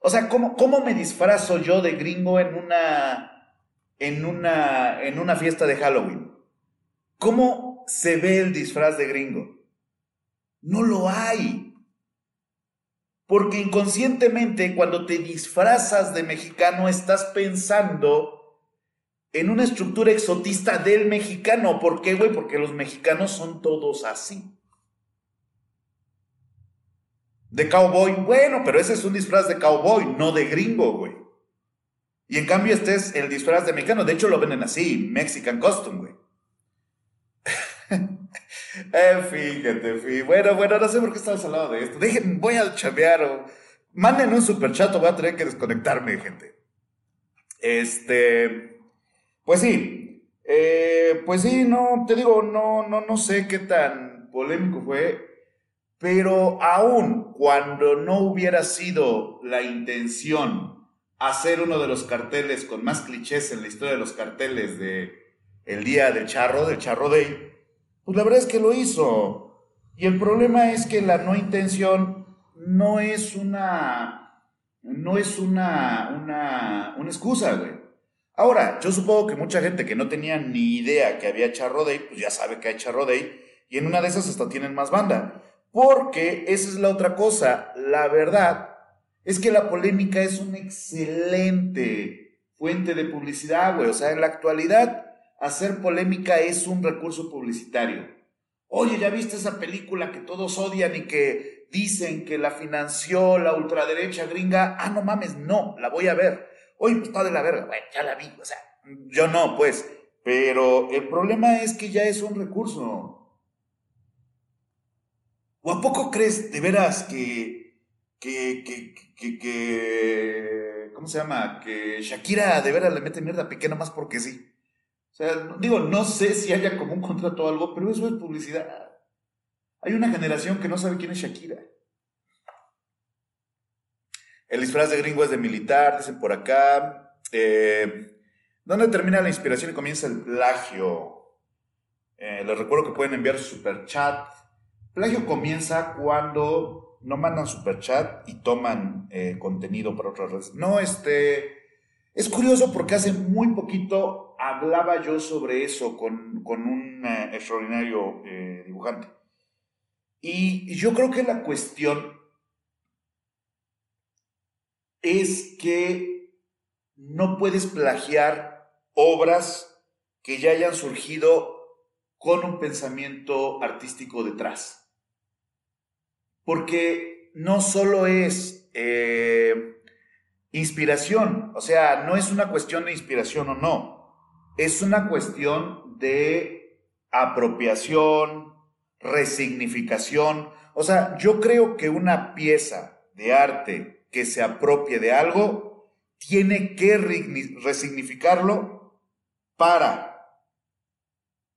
Speaker 1: O sea, ¿cómo, cómo me disfrazo yo de gringo en una... En una, en una fiesta de Halloween. ¿Cómo se ve el disfraz de gringo. No lo hay. Porque inconscientemente cuando te disfrazas de mexicano estás pensando en una estructura exotista del mexicano. ¿Por qué, güey? Porque los mexicanos son todos así. De cowboy, bueno, pero ese es un disfraz de cowboy, no de gringo, güey. Y en cambio este es el disfraz de mexicano. De hecho lo venden así, Mexican Costume, güey. eh, fíjate, fíjate. Bueno, bueno, no sé por qué estamos hablando de esto. Dejen, voy a chamear o manden un super chat o voy a tener que desconectarme, gente. Este, pues sí, eh, pues sí, no, te digo, no, no, no sé qué tan polémico fue, pero aún cuando no hubiera sido la intención hacer uno de los carteles con más clichés en la historia de los carteles de el día del charro, del charro day, pues la verdad es que lo hizo. Y el problema es que la no intención no es una, no es una, una, una excusa, güey. Ahora, yo supongo que mucha gente que no tenía ni idea que había Charro Day, pues ya sabe que hay Charro Day, y en una de esas hasta tienen más banda. Porque esa es la otra cosa, la verdad es que la polémica es una excelente fuente de publicidad, güey. O sea, en la actualidad hacer polémica es un recurso publicitario. Oye, ¿ya viste esa película que todos odian y que dicen que la financió la ultraderecha gringa? Ah, no mames, no, la voy a ver. Oye, pues está de la verga, bueno, ya la vi, o sea, yo no, pues. Pero el problema es que ya es un recurso. ¿O a poco crees de veras que, que, que, que, que ¿cómo se llama? Que Shakira de veras le mete mierda a Piqué nomás porque sí. Sea, digo, no sé si haya como un contrato o algo, pero eso es publicidad. Hay una generación que no sabe quién es Shakira. El disfraz de gringo es de militar, dicen por acá. Eh, ¿Dónde termina la inspiración y comienza el plagio? Eh, les recuerdo que pueden enviar su super chat. Plagio comienza cuando no mandan super chat y toman eh, contenido para otras redes. No, este. Es curioso porque hace muy poquito hablaba yo sobre eso con, un eh, extraordinario eh, dibujante. Y yo creo que la cuestión es que no puedes plagiar obras que ya hayan surgido con un pensamiento artístico detrás. Porque no solo es eh, inspiración, o sea, no es una cuestión de inspiración o no es una cuestión de apropiación, resignificación. O sea, yo creo que una pieza de arte que se apropie de algo tiene que resignificarlo para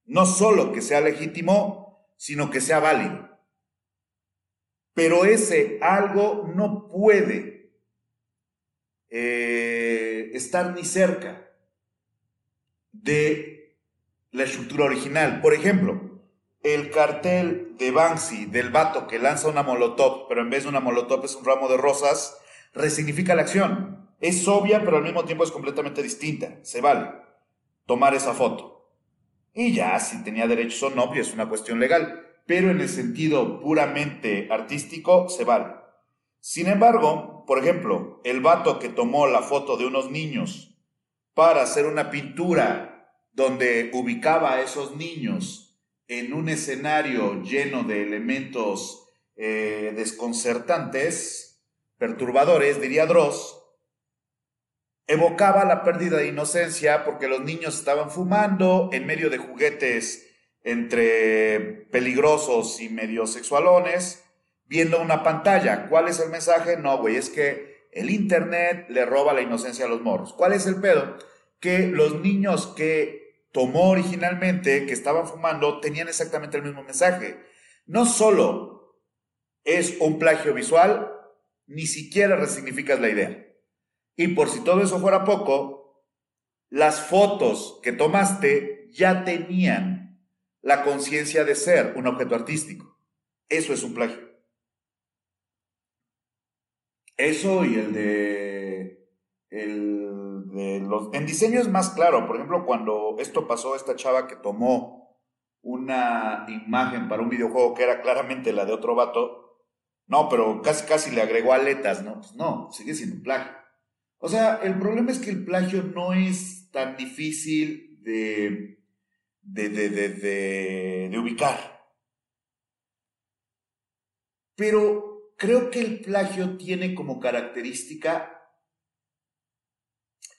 Speaker 1: no solo que sea legítimo, sino que sea válido. Pero ese algo no puede eh, estar ni cerca de la estructura original. Por ejemplo, el cartel de Banksy, del vato que lanza una molotov, pero en vez de una molotov es un ramo de rosas, resignifica la acción. Es obvia, pero al mismo tiempo es completamente distinta. Se vale tomar esa foto. Y ya, si tenía derechos o no, es una cuestión legal. Pero en el sentido puramente artístico, se vale. Sin embargo, por ejemplo, el vato que tomó la foto de unos niños para hacer una pintura donde ubicaba a esos niños en un escenario lleno de elementos eh, desconcertantes, perturbadores, diría Dross, evocaba la pérdida de inocencia porque los niños estaban fumando en medio de juguetes entre peligrosos y medio sexualones, viendo una pantalla. ¿Cuál es el mensaje? No, güey, es que el Internet le roba la inocencia a los morros. ¿Cuál es el pedo? Que los niños que tomó originalmente, que estaban fumando, tenían exactamente el mismo mensaje. No solo es un plagio visual, ni siquiera resignificas la idea. Y por si todo eso fuera poco, las fotos que tomaste ya tenían la conciencia de ser un objeto artístico. Eso es un plagio. Eso y el de, el de los... En diseño es más claro. Por ejemplo, cuando esto pasó, esta chava que tomó una imagen para un videojuego que era claramente la de otro vato, no, pero casi casi le agregó aletas, ¿no? Pues no, sigue siendo plagio. O sea, el problema es que el plagio no es tan difícil de, de, de, de, ubicar. Pero creo que el plagio tiene como característica,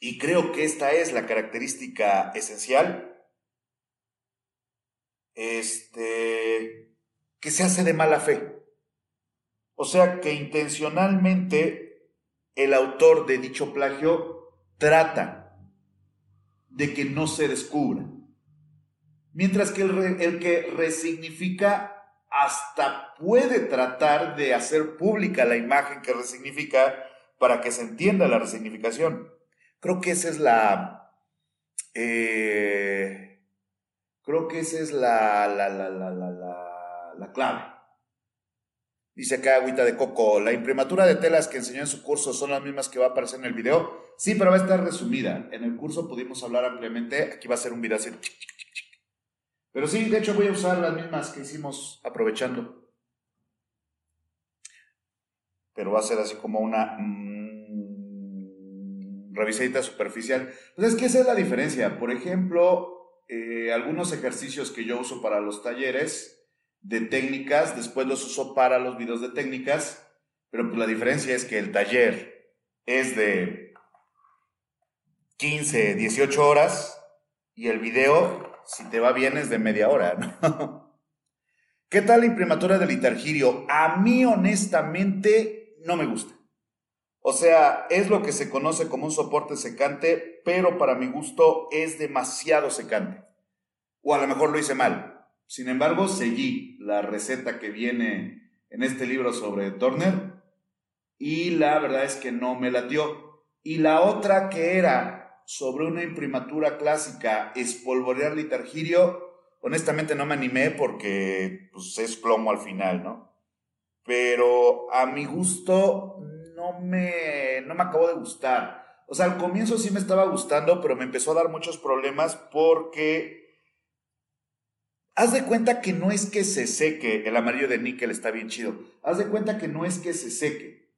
Speaker 1: y creo que esta es la característica esencial, este, que se hace de mala fe. O sea, que intencionalmente el autor de dicho plagio trata de que no se descubra. Mientras que el, que resignifica hasta puede tratar de hacer pública la imagen que resignifica para que se entienda la resignificación. Creo que esa es la... Eh, creo que esa es la, la, la, la, la clave. Dice acá Agüita de Coco, la imprimatura de telas que enseñó en su curso son las mismas que va a aparecer en el video. Sí, pero va a estar resumida. En el curso pudimos hablar ampliamente. Aquí va a ser un video así. Pero sí, de hecho voy a usar las mismas que hicimos aprovechando. Pero va a ser así como una mmm, revisadita superficial. Pues es que esa es la diferencia. Por ejemplo, eh, algunos ejercicios que yo uso para los talleres de técnicas, después los uso para los videos de técnicas, pero pues la diferencia es que el taller es de 15, 18 horas y el video, si te va bien, es de media hora, ¿Qué tal la imprimatura del litargirio? A mí honestamente no me gusta. O sea, es lo que se conoce como un soporte secante, pero para mi gusto es demasiado secante. O a lo mejor lo hice mal. Sin embargo, seguí la receta que viene en este libro sobre Turner y la verdad es que no me latió. Y la otra que era sobre una imprimatura clásica, espolvorear litargirio, honestamente no me animé porque pues, es plomo al final, ¿no? Pero a mi gusto no me, no me acabó de gustar. O sea, al comienzo sí me estaba gustando, pero me empezó a dar muchos problemas porque Haz de cuenta que no es que se seque, el amarillo de níquel está bien chido. Haz de cuenta que no es que se seque,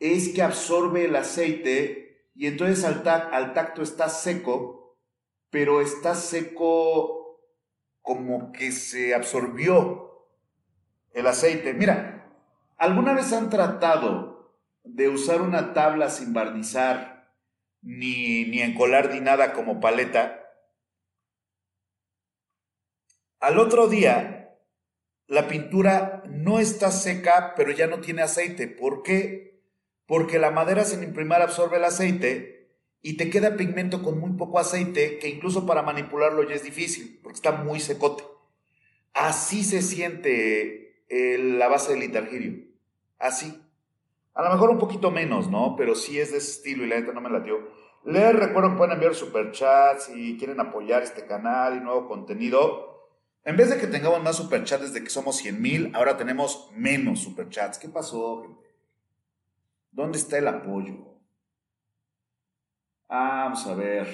Speaker 1: es que absorbe el aceite y entonces al, al tacto está seco, pero está seco como que se absorbió el aceite. Mira, ¿alguna vez han tratado de usar una tabla sin barnizar, ni, ni encolar ni nada como paleta? Al otro día, la pintura no está seca, pero ya no tiene aceite. ¿Por qué? Porque la madera sin imprimar absorbe el aceite y te queda pigmento con muy poco aceite que incluso para manipularlo ya es difícil, porque está muy secote. Así se siente la base del litargirio. Así. A lo mejor un poquito menos, ¿no? Pero sí es de ese estilo y la neta no me latió. Les recuerdo que pueden enviar superchats si quieren apoyar este canal y nuevo contenido. En vez de que tengamos más superchats desde que somos 100 mil, ahora tenemos menos superchats. ¿Qué pasó, gente? ¿Dónde está el apoyo? Vamos a ver.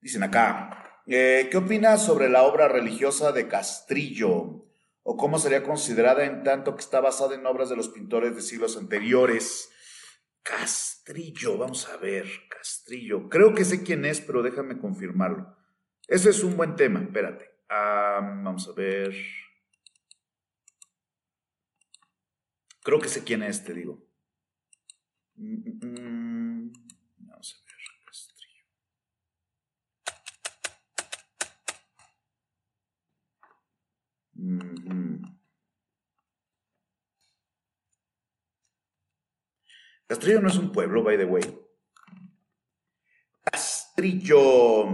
Speaker 1: Dicen acá, eh, ¿qué opinas sobre la obra religiosa de Castrillo? ¿O cómo sería considerada en tanto que está basada en obras de los pintores de siglos anteriores? Castrillo, vamos a ver, Castrillo. Creo que sé quién es, pero déjame confirmarlo. Ese es un buen tema, espérate. vamos a ver. Creo que sé quién es, te digo. Mm, mm, mm. Vamos a ver. Castrillo. Castrillo no es un pueblo, by the way. Castrillo.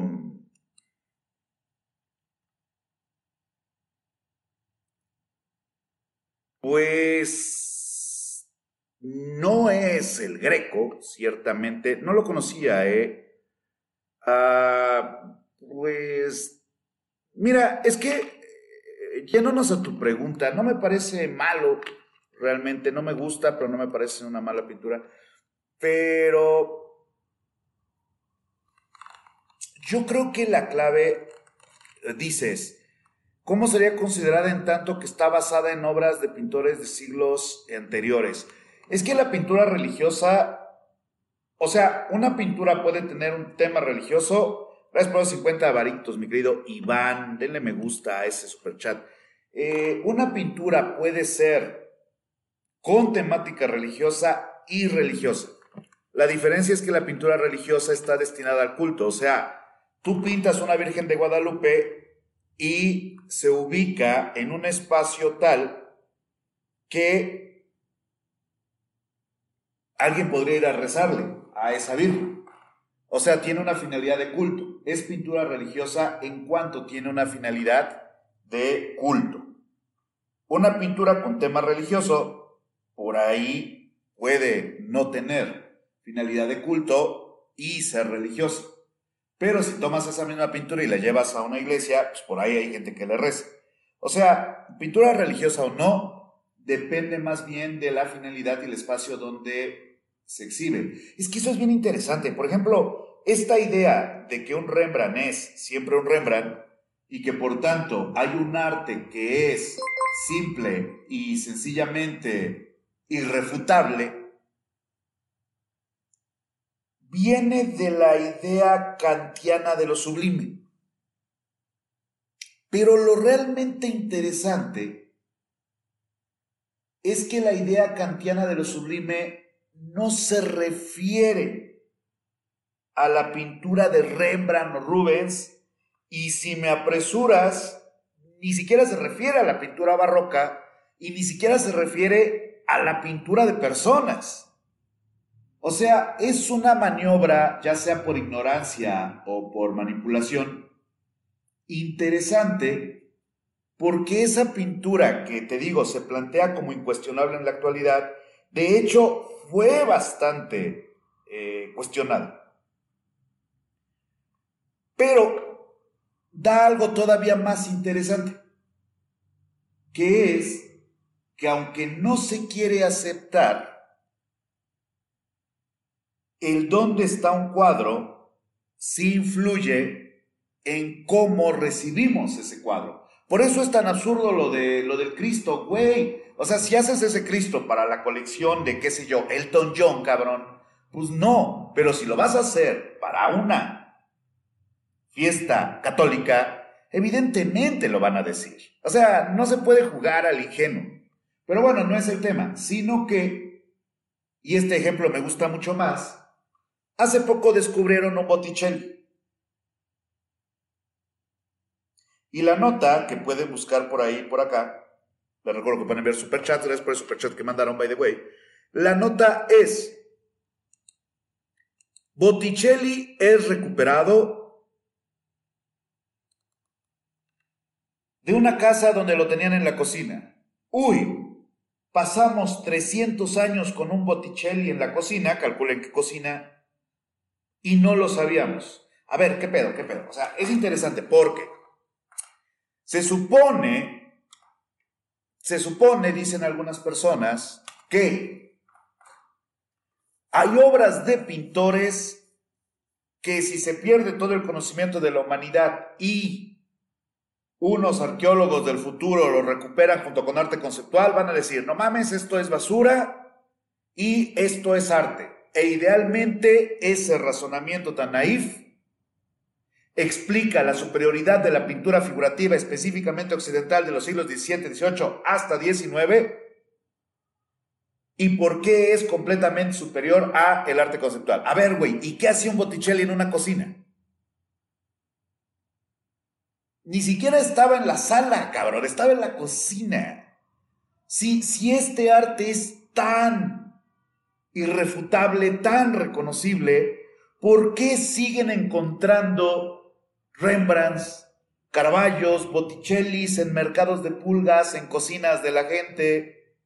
Speaker 1: Pues no es el greco, ciertamente. No lo conocía, ¿eh? Ah, pues, mira, es que, yéndonos a tu pregunta, no me parece malo, realmente no me gusta, pero no me parece una mala pintura. Pero yo creo que la clave, eh, dices, ¿Cómo sería considerada en tanto que está basada en obras de pintores de siglos anteriores? Es que la pintura religiosa, o sea, una pintura puede tener un tema religioso. Gracias por los 50 varitos, mi querido Iván. Denle me gusta a ese superchat. Eh, una pintura puede ser con temática religiosa y religiosa. La diferencia es que la pintura religiosa está destinada al culto. O sea, tú pintas una Virgen de Guadalupe y se ubica en un espacio tal que alguien podría ir a rezarle a esa Virgen. O sea, tiene una finalidad de culto. Es pintura religiosa en cuanto tiene una finalidad de culto. Una pintura con tema religioso, por ahí puede no tener finalidad de culto y ser religiosa. Pero si tomas esa misma pintura y la llevas a una iglesia, pues por ahí hay gente que le reza. O sea, pintura religiosa o no, depende más bien de la finalidad y el espacio donde se exhibe. Es que eso es bien interesante. Por ejemplo, esta idea de que un Rembrandt es siempre un Rembrandt y que por tanto hay un arte que es simple y sencillamente irrefutable, viene de la idea kantiana de lo sublime. Pero lo realmente interesante es que la idea kantiana de lo sublime no se refiere a la pintura de Rembrandt o Rubens y si me apresuras, ni siquiera se refiere a la pintura barroca y ni siquiera se refiere a la pintura de personas. O sea, es una maniobra, ya sea por ignorancia o por manipulación, interesante porque esa pintura que te digo se plantea como incuestionable en la actualidad, de hecho fue bastante eh, cuestionada. Pero da algo todavía más interesante, que es que aunque no se quiere aceptar, el dónde está un cuadro sí influye en cómo recibimos ese cuadro. Por eso es tan absurdo lo, de, lo del Cristo, güey. O sea, si haces ese Cristo para la colección de, qué sé yo, Elton John, cabrón, pues no. Pero si lo vas a hacer para una fiesta católica, evidentemente lo van a decir. O sea, no se puede jugar al ingenuo. Pero bueno, no es el tema, sino que, y este ejemplo me gusta mucho más, Hace poco descubrieron un Botticelli. Y la nota que pueden buscar por ahí, por acá, les recuerdo que pueden ver superchat, gracias por el superchat que mandaron, by the way. La nota es, Botticelli es recuperado de una casa donde lo tenían en la cocina. Uy, pasamos 300 años con un Botticelli en la cocina, calculen qué cocina, y no lo sabíamos. A ver, ¿qué pedo? ¿Qué pedo? O sea, es interesante porque se supone, se supone, dicen algunas personas, que hay obras de pintores que si se pierde todo el conocimiento de la humanidad y unos arqueólogos del futuro lo recuperan junto con arte conceptual, van a decir, no mames, esto es basura y esto es arte. E idealmente ese razonamiento tan naif explica la superioridad de la pintura figurativa específicamente occidental de los siglos XVII, XVIII hasta XIX y por qué es completamente superior a el arte conceptual. A ver, güey, ¿y qué hacía un Botticelli en una cocina? Ni siquiera estaba en la sala, cabrón, estaba en la cocina. Si, si este arte es tan irrefutable, tan reconocible, ¿por qué siguen encontrando Rembrandts, Caraballos, Botticellis en mercados de pulgas, en cocinas de la gente,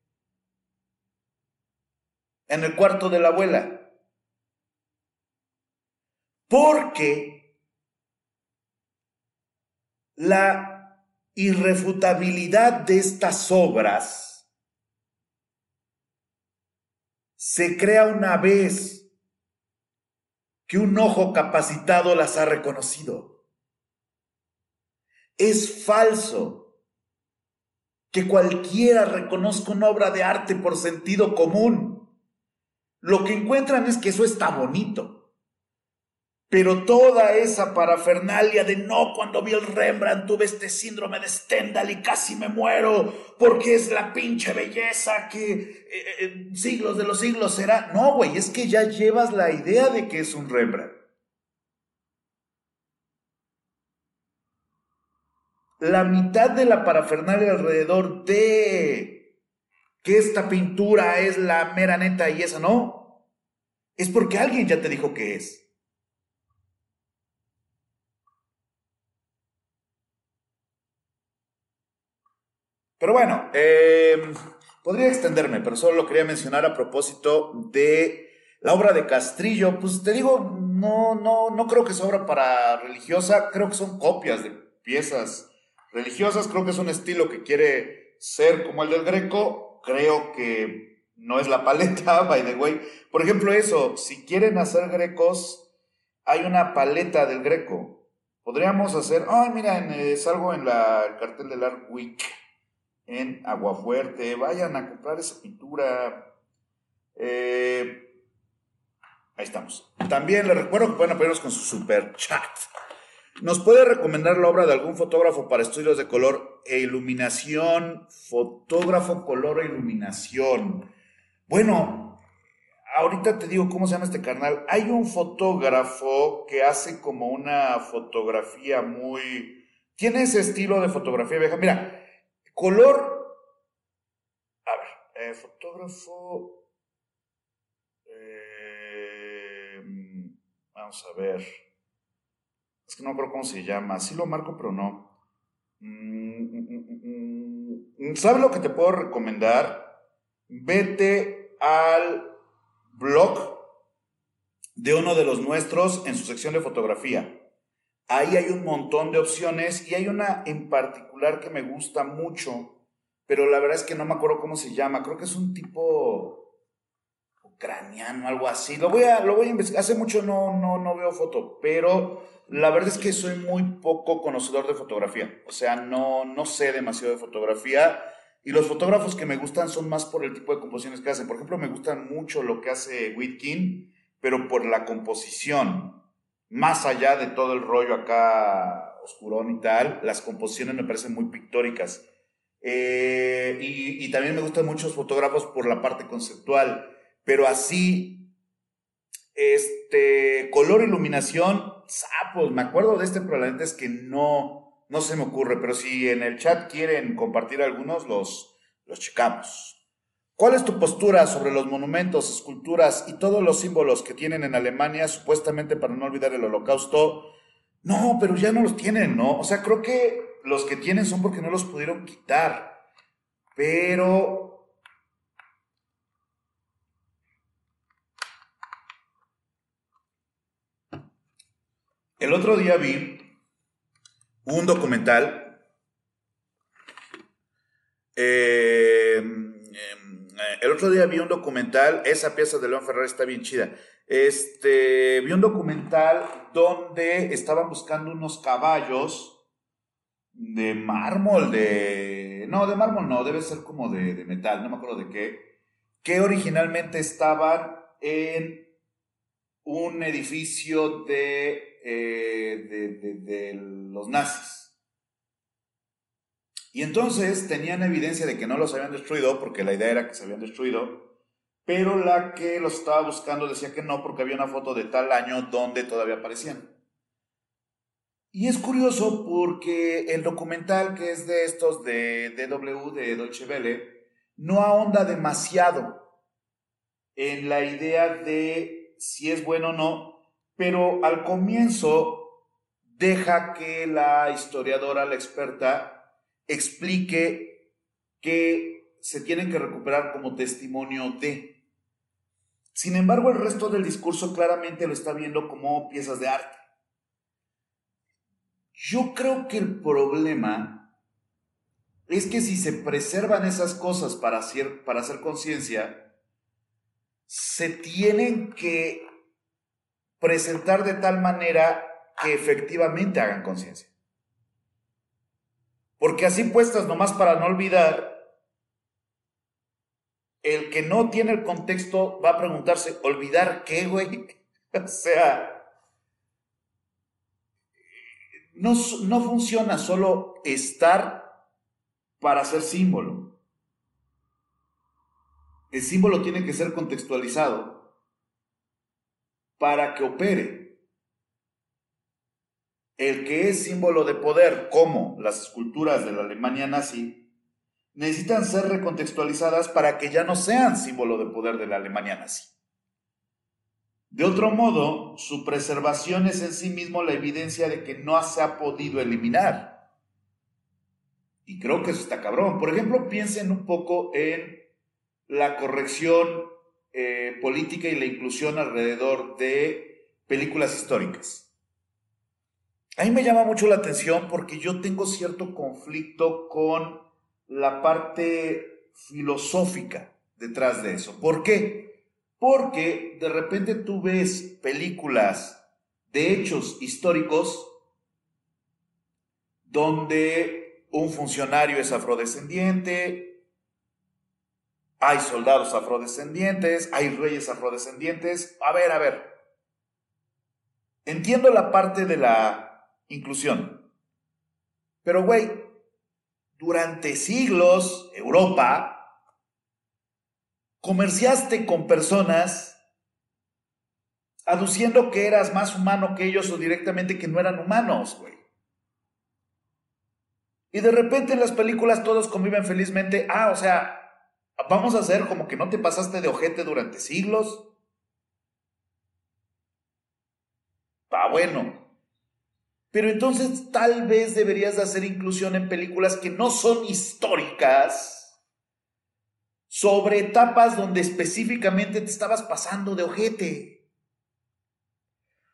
Speaker 1: en el cuarto de la abuela? Porque la irrefutabilidad de estas obras se crea una vez que un ojo capacitado las ha reconocido. Es falso que cualquiera reconozca una obra de arte por sentido común. Lo que encuentran es que eso está bonito. Pero toda esa parafernalia de no, cuando vi el Rembrandt tuve este síndrome de Stendhal y casi me muero porque es la pinche belleza que eh, eh, siglos de los siglos será. No, güey, es que ya llevas la idea de que es un Rembrandt. La mitad de la parafernalia alrededor de que esta pintura es la mera neta y esa no, es porque alguien ya te dijo que es. Pero bueno, em, podría extenderme, pero solo lo quería mencionar a propósito de la obra de Castrillo. Pues te digo, no, no, no creo que es obra para religiosa, creo que son copias de piezas religiosas, creo que es un estilo que quiere ser como el del Greco, creo que no es la paleta, by the way. Por ejemplo, eso, si quieren hacer grecos, hay una paleta del Greco. Podríamos hacer, ay, mira, es algo en la, el cartel del Art Week en Aguafuerte. Vayan a comprar esa pintura. Eh, ahí estamos. También les recuerdo que pueden apoyarnos con su super chat. ¿Nos puede recomendar la obra de algún fotógrafo para estudios de color e iluminación? Fotógrafo, color e iluminación. Bueno, ahorita te digo cómo se llama este carnal. Hay un fotógrafo que hace como una fotografía muy... Tiene ese estilo de fotografía vieja. Mira, Color. A ver, eh, fotógrafo. Eh, vamos a ver. Es que no creo cómo se llama. Sí lo marco, pero no. Mm, mm, mm, ¿Sabes lo que te puedo recomendar? Vete al blog de uno de los nuestros en su sección de fotografía. Ahí hay un montón de opciones y hay una en particular que me gusta mucho, pero la verdad es que no me acuerdo cómo se llama. Creo que es un tipo ucraniano, algo así. Lo voy a, lo voy a investigar. Hace mucho no, no, no veo foto, pero la verdad es que soy muy poco conocedor de fotografía. O sea, no, no sé demasiado de fotografía. Y los fotógrafos que me gustan son más por el tipo de composiciones que hacen. Por ejemplo, me gustan mucho lo que hace Whitkin, pero por la composición más allá de todo el rollo acá oscurón y tal, las composiciones me parecen muy pictóricas. Eh, y, también me gustan muchos fotógrafos por la parte conceptual, pero así, este, color, iluminación, sapos, me acuerdo de este, pero la es que no, no se me ocurre, pero si en el chat quieren compartir algunos, los, los checamos. ¿Cuál es tu postura sobre los monumentos, esculturas y todos los símbolos que tienen en Alemania supuestamente para no olvidar el holocausto? No, pero ya no los tienen, ¿no? O sea, creo que los que tienen son porque no los pudieron quitar. Pero... El otro día vi un documental. Eh, eh, el otro día vi un documental, esa pieza de León Ferrer está bien chida. Este, vi un documental donde estaban buscando unos caballos de mármol, de... No, de mármol no, debe ser como de, de metal, no me acuerdo de qué, que originalmente estaban en un edificio de eh, de, los nazis. Y entonces tenían evidencia de que no los habían destruido, porque la idea era que se habían destruido, pero la que los estaba buscando decía que no, porque había una foto de tal año donde todavía aparecían. Y es curioso porque el documental que es de estos de DW, de Deutsche Welle, no ahonda demasiado en la idea de si es bueno o no, pero al comienzo deja que la historiadora, la experta, explique que se tienen que recuperar como testimonio de. Sin embargo, el resto del discurso claramente lo está viendo como piezas de arte. Yo creo que el problema es que si se preservan esas cosas para hacer, para hacer conciencia, se tienen que presentar de tal manera que efectivamente hagan conciencia. Porque así puestas nomás para no olvidar, el que no tiene el contexto va a preguntarse, ¿olvidar qué, güey? o sea, no, no funciona solo estar para ser símbolo. El símbolo tiene que ser contextualizado para que opere. El que es símbolo de poder, como las esculturas de la Alemania nazi, necesitan ser recontextualizadas para que ya no sean símbolo de poder de la Alemania nazi. De otro modo, su preservación es en sí mismo la evidencia de que no se ha podido eliminar. Y creo que eso está cabrón. Por ejemplo, piensen un poco en la corrección eh, política y la inclusión alrededor de películas históricas. A mí me llama mucho la atención porque yo tengo cierto conflicto con la parte filosófica detrás de eso. ¿Por qué? Porque de repente tú ves películas de hechos históricos donde un funcionario es afrodescendiente, hay soldados afrodescendientes, hay reyes afrodescendientes. A ver, a ver. Entiendo la parte de la inclusión. Pero, güey, durante siglos, Europa comerciaste con personas aduciendo que eras más humano que ellos o directamente que no eran humanos, güey. Y de repente en las películas todos conviven felizmente. Ah, o sea, vamos a hacer como que no te pasaste de ojete durante siglos. Ah, bueno. Pero entonces tal vez deberías de hacer inclusión en películas que no son históricas sobre etapas donde específicamente te estabas pasando de ojete.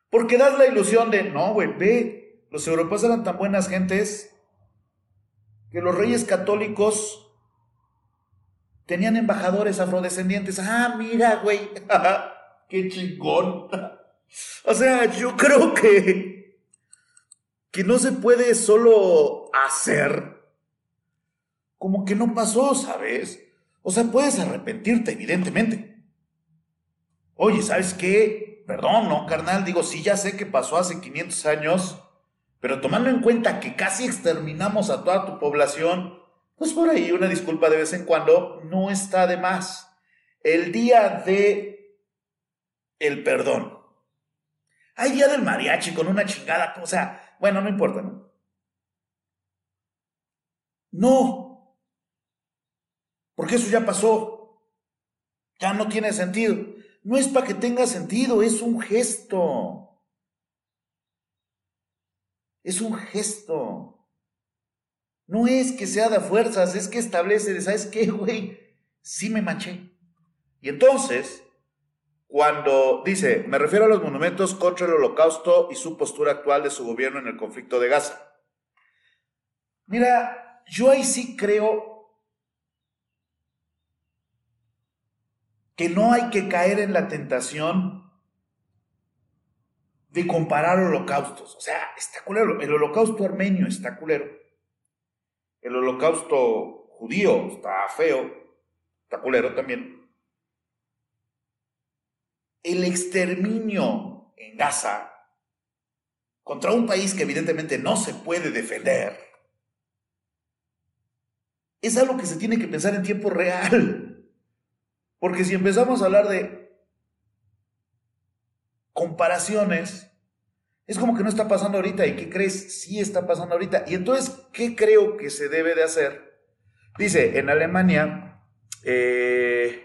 Speaker 1: Porque das la ilusión de, no, güey, ve, los europeos eran tan buenas gentes que los reyes católicos tenían embajadores afrodescendientes. Ah, mira, güey, qué chingón. o sea, yo creo que, que no se puede solo hacer como que no pasó, ¿sabes? O sea, puedes arrepentirte, evidentemente. Oye, ¿sabes qué? Perdón, no, carnal, digo, sí, ya sé que pasó hace 500 años, pero tomando en cuenta que casi exterminamos a toda tu población, pues por ahí una disculpa de vez en cuando no está de más. El día de el perdón. Hay día del mariachi con una chingada, o sea, bueno, no importa, ¿no? No, porque eso ya pasó. Ya no tiene sentido. No es para que tenga sentido, es un gesto. Es un gesto. No es que sea de fuerzas, es que establece, ¿sabes qué, güey? Sí me manché. Y entonces, cuando dice, me refiero a los monumentos contra el holocausto y su postura actual de su gobierno en el conflicto de Gaza. Mira, yo ahí sí creo que no hay que caer en la tentación de comparar holocaustos. O sea, está culero. El holocausto armenio está culero. El holocausto judío está feo. Está culero también. El exterminio en Gaza contra un país que evidentemente no se puede defender, es algo que se tiene que pensar en tiempo real. Porque si empezamos a hablar de comparaciones, es como que no está pasando ahorita. ¿Y qué crees? Sí está pasando ahorita. Y entonces, ¿qué creo que se debe de hacer? Dice, en Alemania, eh,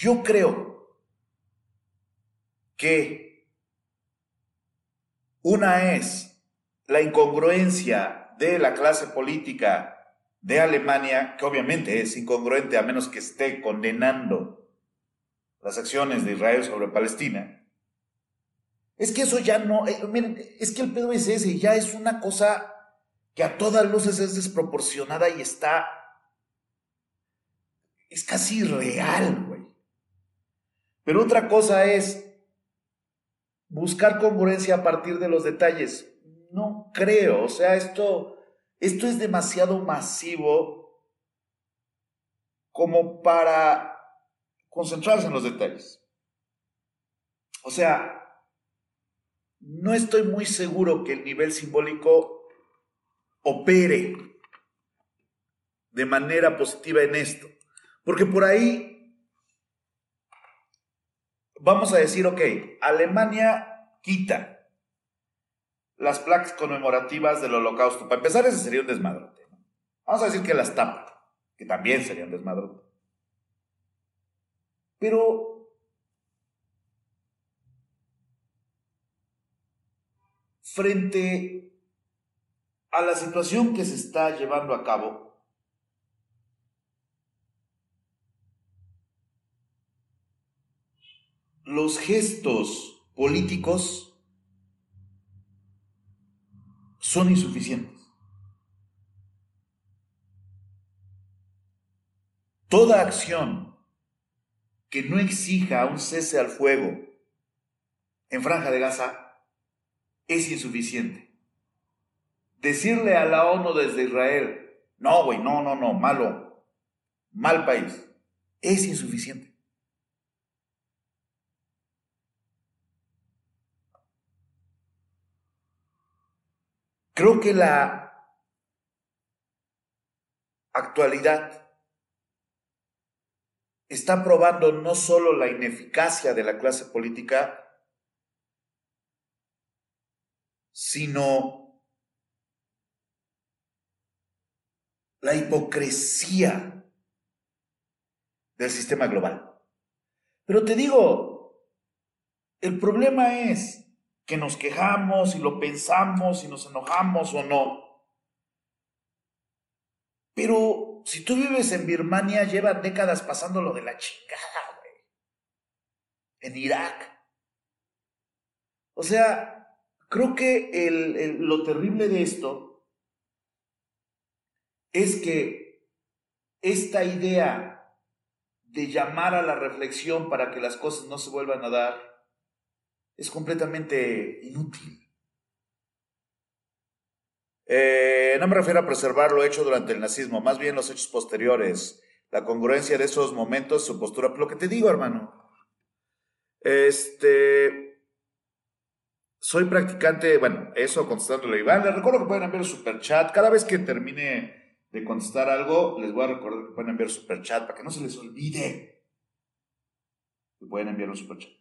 Speaker 1: yo creo que una es la incongruencia de la clase política de Alemania, que obviamente es incongruente a menos que esté condenando las acciones de Israel sobre Palestina, es que eso ya no, eh, miren, es que el pedo es ese, ya es una cosa que a todas luces es desproporcionada y está, es casi real, güey. Pero otra cosa es buscar congruencia a partir de los detalles. No creo, o sea, esto esto es demasiado masivo como para concentrarse en los detalles. O sea, no estoy muy seguro que el nivel simbólico opere de manera positiva en esto. Porque por ahí vamos a decir, ok, Alemania quita las placas conmemorativas del holocausto. Para empezar, ese sería un desmadrote. Vamos a decir que las tapa, que también sería un desmadrote. Pero frente a la situación que se está llevando a cabo, los gestos políticos son insuficientes. Toda acción que no exija un cese al fuego en Franja de Gaza es insuficiente. Decirle a la ONU desde Israel, no, güey, no, no, no, malo, mal país, es insuficiente. Creo que la actualidad está probando no solo la ineficacia de la clase política, sino la hipocresía del sistema global. Pero te digo, el problema es que nos quejamos y lo pensamos y nos enojamos o no. Pero si tú vives en Birmania, llevan décadas pasando lo de la chingada, güey. En Irak. O sea, creo que lo terrible de esto es que esta idea de llamar a la reflexión para que las cosas no se vuelvan a dar es completamente inútil. Eh, no me refiero a preservar lo hecho durante el nazismo, más bien los hechos posteriores, la congruencia de esos momentos, su postura. Lo que te digo, hermano, este, soy practicante, bueno, eso contestándole a Iván. Les recuerdo que pueden enviar super chat. Cada vez que termine de contestar algo, les voy a recordar que pueden enviar super chat para que no se les olvide. Pueden enviar un super chat.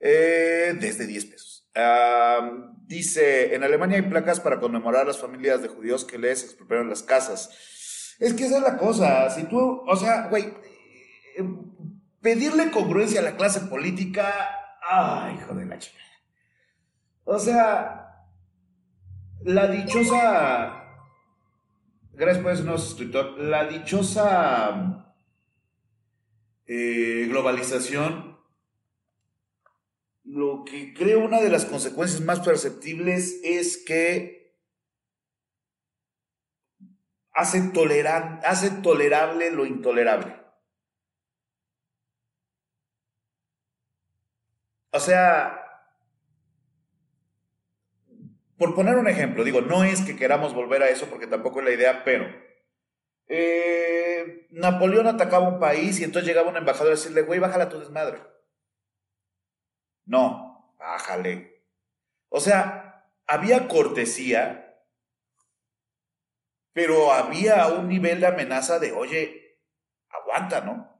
Speaker 1: Eh, desde 10 pesos. dice, en Alemania hay placas para conmemorar a las familias de judíos que les expropiaron las casas. Es que esa es la cosa, si tú, o sea, güey, eh, pedirle congruencia a la clase política, ay, hijo de la chica. O sea, la dichosa, gracias por no suscriptor, la dichosa eh, globalización lo que creo una de las consecuencias más perceptibles es que hace, tolerable lo intolerable. O sea, por poner un ejemplo, digo, no es que queramos volver a eso porque tampoco es la idea, pero eh, Napoleón atacaba un país y entonces llegaba un embajador a decirle, güey, bájala tu desmadre. No, bájale. O sea, había cortesía, pero había un nivel de amenaza de, oye, aguanta, ¿no?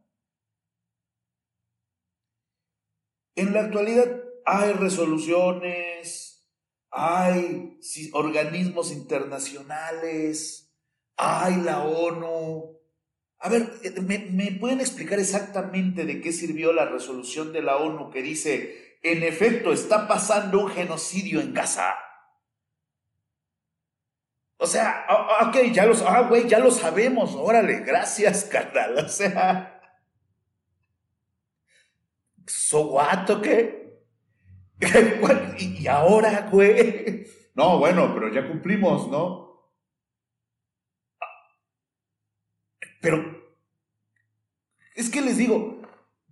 Speaker 1: En la actualidad hay resoluciones, hay organismos internacionales, hay la ONU. A ver, eh, ¿me, pueden explicar exactamente de qué sirvió la resolución de la ONU que dice, en efecto, está pasando un genocidio en Gaza? O sea, ok, ya los, ah, güey, ya lo sabemos, órale, gracias, carnal. O sea, ¿so what, qué? y ahora, güey. No, bueno, pero ya cumplimos, ¿no? Pero es que les digo,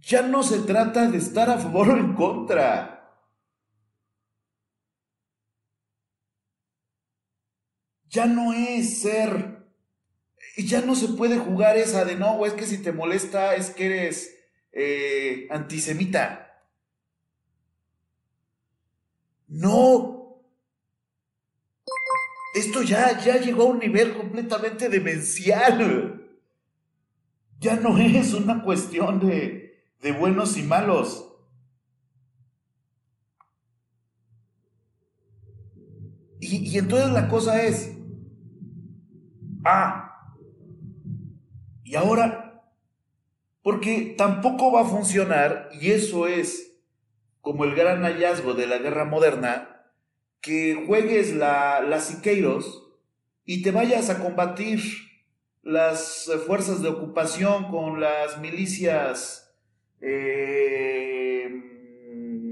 Speaker 1: ya no se trata de estar a favor o en contra. Ya no es ser. Ya no se puede jugar esa de no, es que si te molesta es que eres eh, antisemita. No. Esto ya, ya llegó a un nivel completamente demencial. Ya no es una cuestión de, de buenos y malos. Y, entonces la cosa es, ah, y ahora, porque tampoco va a funcionar, y eso es como el gran hallazgo de la guerra moderna, que juegues la, la Siqueiros y te vayas a combatir las fuerzas de ocupación con las milicias eh,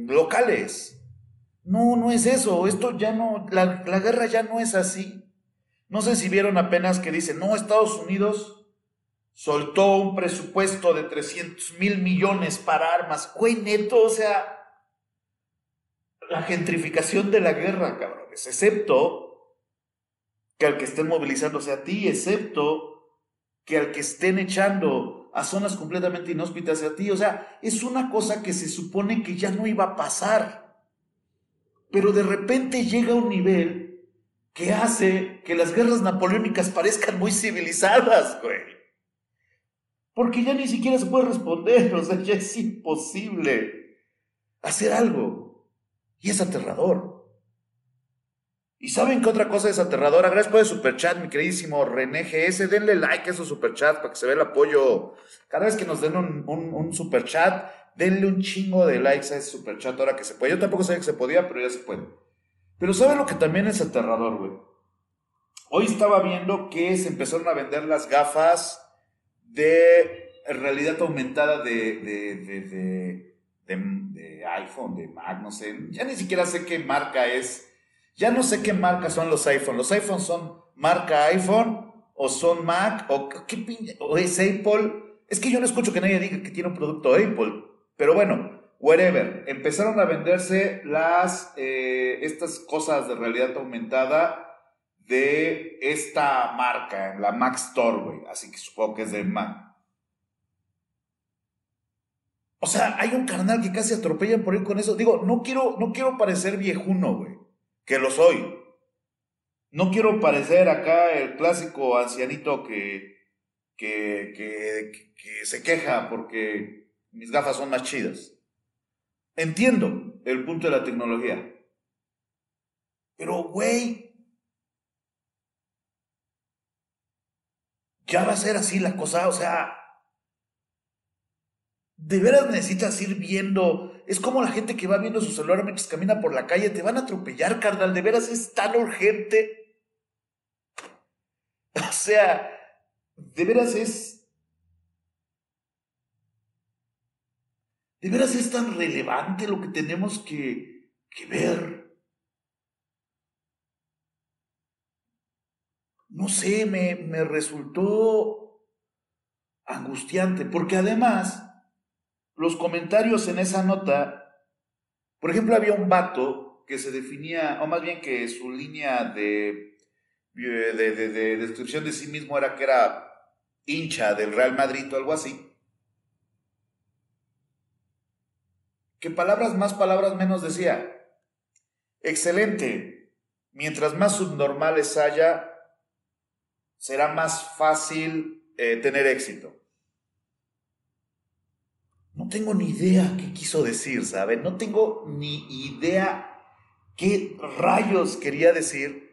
Speaker 1: locales. No, no es eso. Esto ya no, la, la, guerra ya no es así. No sé si vieron apenas que dicen, no, Estados Unidos soltó un presupuesto de 300 mil millones para armas. Güey, neto, o sea, la gentrificación de la guerra, cabrones, excepto que al que estén movilizándose a ti, excepto que al que estén echando a zonas completamente inhóspitas a ti. O sea, es una cosa que se supone que ya no iba a pasar. Pero de repente llega un nivel que hace que las guerras napoleónicas parezcan muy civilizadas, güey. Porque ya ni siquiera se puede responder, o sea, ya es imposible hacer algo. Y es aterrador. ¿Y saben qué otra cosa es aterradora? Gracias por el superchat, mi queridísimo René GS. Denle like a esos superchats para que se vea el apoyo. Cada vez que nos den un, un, superchat, denle un chingo de likes a ese superchat ahora que se puede. Yo tampoco sabía que se podía, pero ya se puede. Pero ¿saben lo que también es aterrador, güey? Hoy estaba viendo que se empezaron a vender las gafas de realidad aumentada de, de, de, de iPhone, de Mac, no sé. Ya ni siquiera sé qué marca es ya no sé qué marca son los iPhones. Los iPhones son marca iPhone o son Mac o qué o es Apple. Es que yo no escucho que nadie diga que tiene un producto Apple. Pero bueno, whatever. Empezaron a venderse las eh, estas cosas de realidad aumentada de esta marca, la Mac Store, güey. Así que supongo que es de Mac. O sea, hay un carnal que casi atropellan por ir con eso. Digo, no quiero, no quiero parecer viejuno, güey que lo soy. No quiero parecer acá el clásico ancianito que, que, que, se queja porque mis gafas son más chidas. Entiendo el punto de la tecnología. Pero, güey, ya va a ser así la cosa, o sea, de veras necesitas ir viendo. Es como la gente que va viendo su celular mientras camina por la calle. Te van a atropellar, carnal. De veras es tan urgente. O sea, de veras es. De veras es tan relevante lo que tenemos que, que ver. No sé, me, me resultó angustiante, porque además los comentarios en esa nota, por ejemplo, había un vato que se definía, o más bien que su línea de, de, de, descripción de sí mismo era que era hincha del Real Madrid o algo así, que palabras más, palabras menos decía, excelente, mientras más subnormales haya, será más fácil eh, tener éxito. No tengo ni idea qué quiso decir, ¿saben? No tengo ni idea qué rayos quería decir.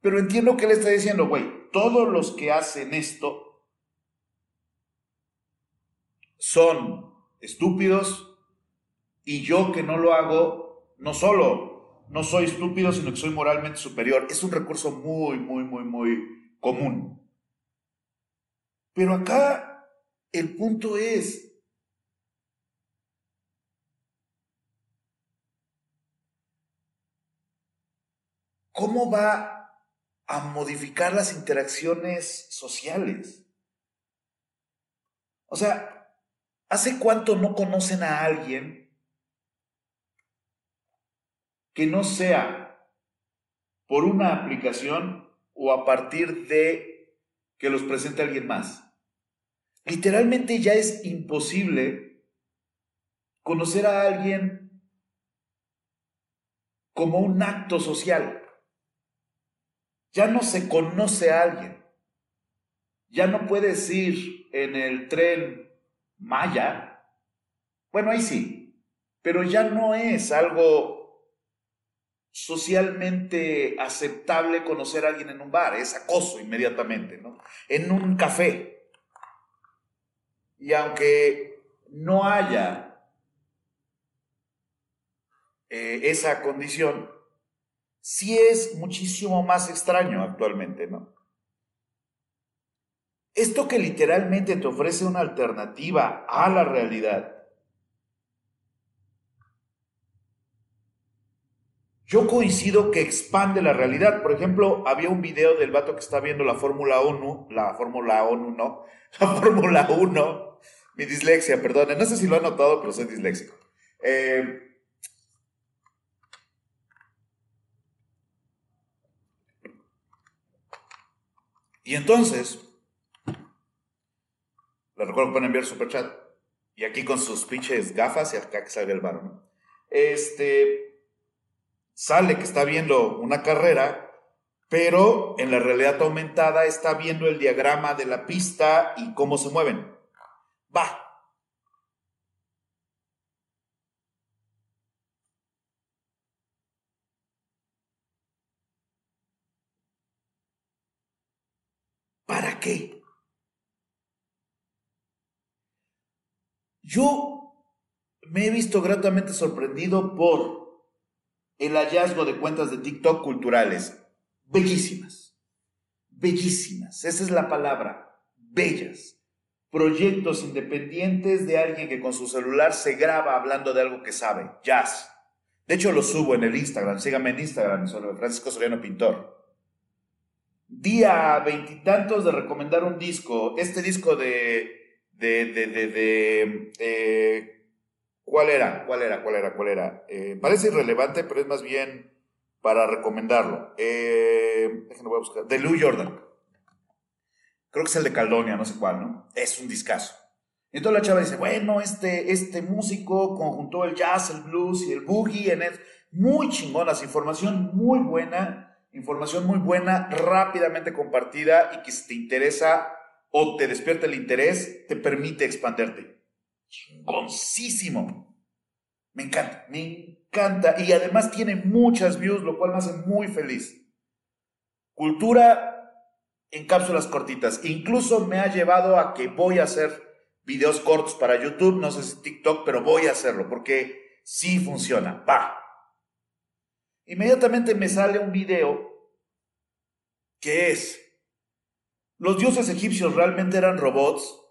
Speaker 1: Pero entiendo que le está diciendo, güey, todos los que hacen esto son estúpidos y yo que no lo hago, no solo no soy estúpido, sino que soy moralmente superior. Es un recurso muy, muy, muy, muy común. Pero acá el punto es, ¿cómo va a modificar las interacciones sociales? O sea, ¿Hace cuánto no conocen a alguien que no sea por una aplicación o a partir de que los presente alguien más? Literalmente ya es imposible conocer a alguien como un acto social. Ya no se conoce a alguien. Ya no puedes ir en el tren maya, bueno, ahí sí, pero ya no es algo socialmente aceptable conocer a alguien en un bar, es acoso inmediatamente, ¿no? En un café. Y aunque no haya eh, esa condición, sí es muchísimo más extraño actualmente, ¿no? Esto que literalmente te ofrece una alternativa a la realidad. Yo coincido que expande la realidad. Por ejemplo, había un video del vato que está viendo la Fórmula 1, la Fórmula 1, no, la Fórmula 1, mi dislexia, perdón, no sé si lo han notado, pero soy disléxico. Eh, y entonces, les recuerdo que pueden enviar super chat. Y aquí con sus pinches gafas y acá que salga el ¿no? Este. Sale que está viendo una carrera, pero en la realidad aumentada está viendo el diagrama de la pista y cómo se mueven. Va. ¿Para qué? Yo me he visto gratamente sorprendido por el hallazgo de cuentas de TikTok culturales. Bellísimas. Bellísimas. Esa es la palabra. Bellas. Proyectos independientes de alguien que con su celular se graba hablando de algo que sabe. Jazz. De hecho, lo subo en el Instagram. Síganme en Instagram, Francisco Soriano Pintor. Día veintitantos de recomendar un disco. Este disco de de, de, de, eh, ¿cuál era? ¿Cuál era? ¿Cuál era? ¿Cuál era? Eh, parece irrelevante, pero es más bien para recomendarlo. Eh, déjenme buscar. De Lou Jordan. Creo que es el de Caledonia, no sé cuál, ¿no? Es un discazo. Entonces la chava dice, bueno, este, este músico conjuntó el jazz, el blues y el boogie en Muy chingonas, información muy buena, información muy buena, rápidamente compartida y que si te interesa o te despierta el interés, te permite expanderte. Chingoncísimo. Me encanta, me encanta. Y además tiene muchas views, lo cual me hace muy feliz. Cultura en cápsulas cortitas. Incluso me ha llevado a que voy a hacer videos cortos para YouTube, no sé si TikTok, pero voy a hacerlo porque sí funciona. Va. Inmediatamente me sale un video que es ¿Los dioses egipcios realmente eran robots?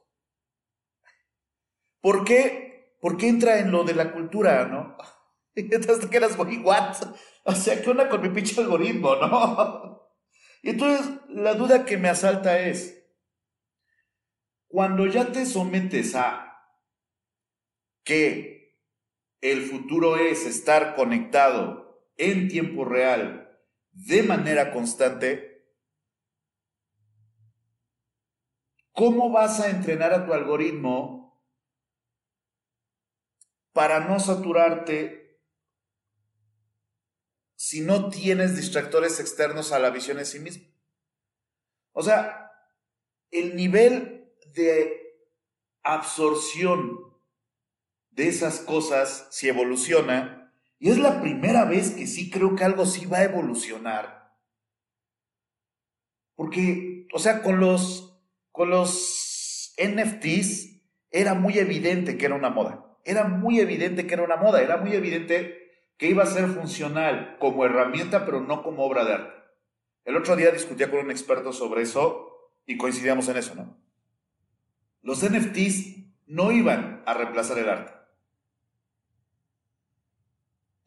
Speaker 1: ¿Por qué? ¿Por qué entra en lo de la cultura, no? Hasta que eras what? O sea, ¿qué onda con mi pinche algoritmo, no? Y entonces la duda que me asalta es, cuando ya te sometes a que el futuro es estar conectado en tiempo real de manera constante, ¿cómo vas a entrenar a tu algoritmo para no saturarte si no tienes distractores externos a la visión en sí mismo? O sea, el nivel de absorción de esas cosas, si evoluciona, y es la primera vez que sí creo que algo sí va a evolucionar. Porque, o sea, con los, con los NFTs era muy evidente que era una moda. Era muy evidente que era una moda. Era muy evidente que iba a ser funcional como herramienta, pero no como obra de arte. El otro día discutía con un experto sobre eso y coincidíamos en eso, ¿no? Los NFTs no iban a reemplazar el arte.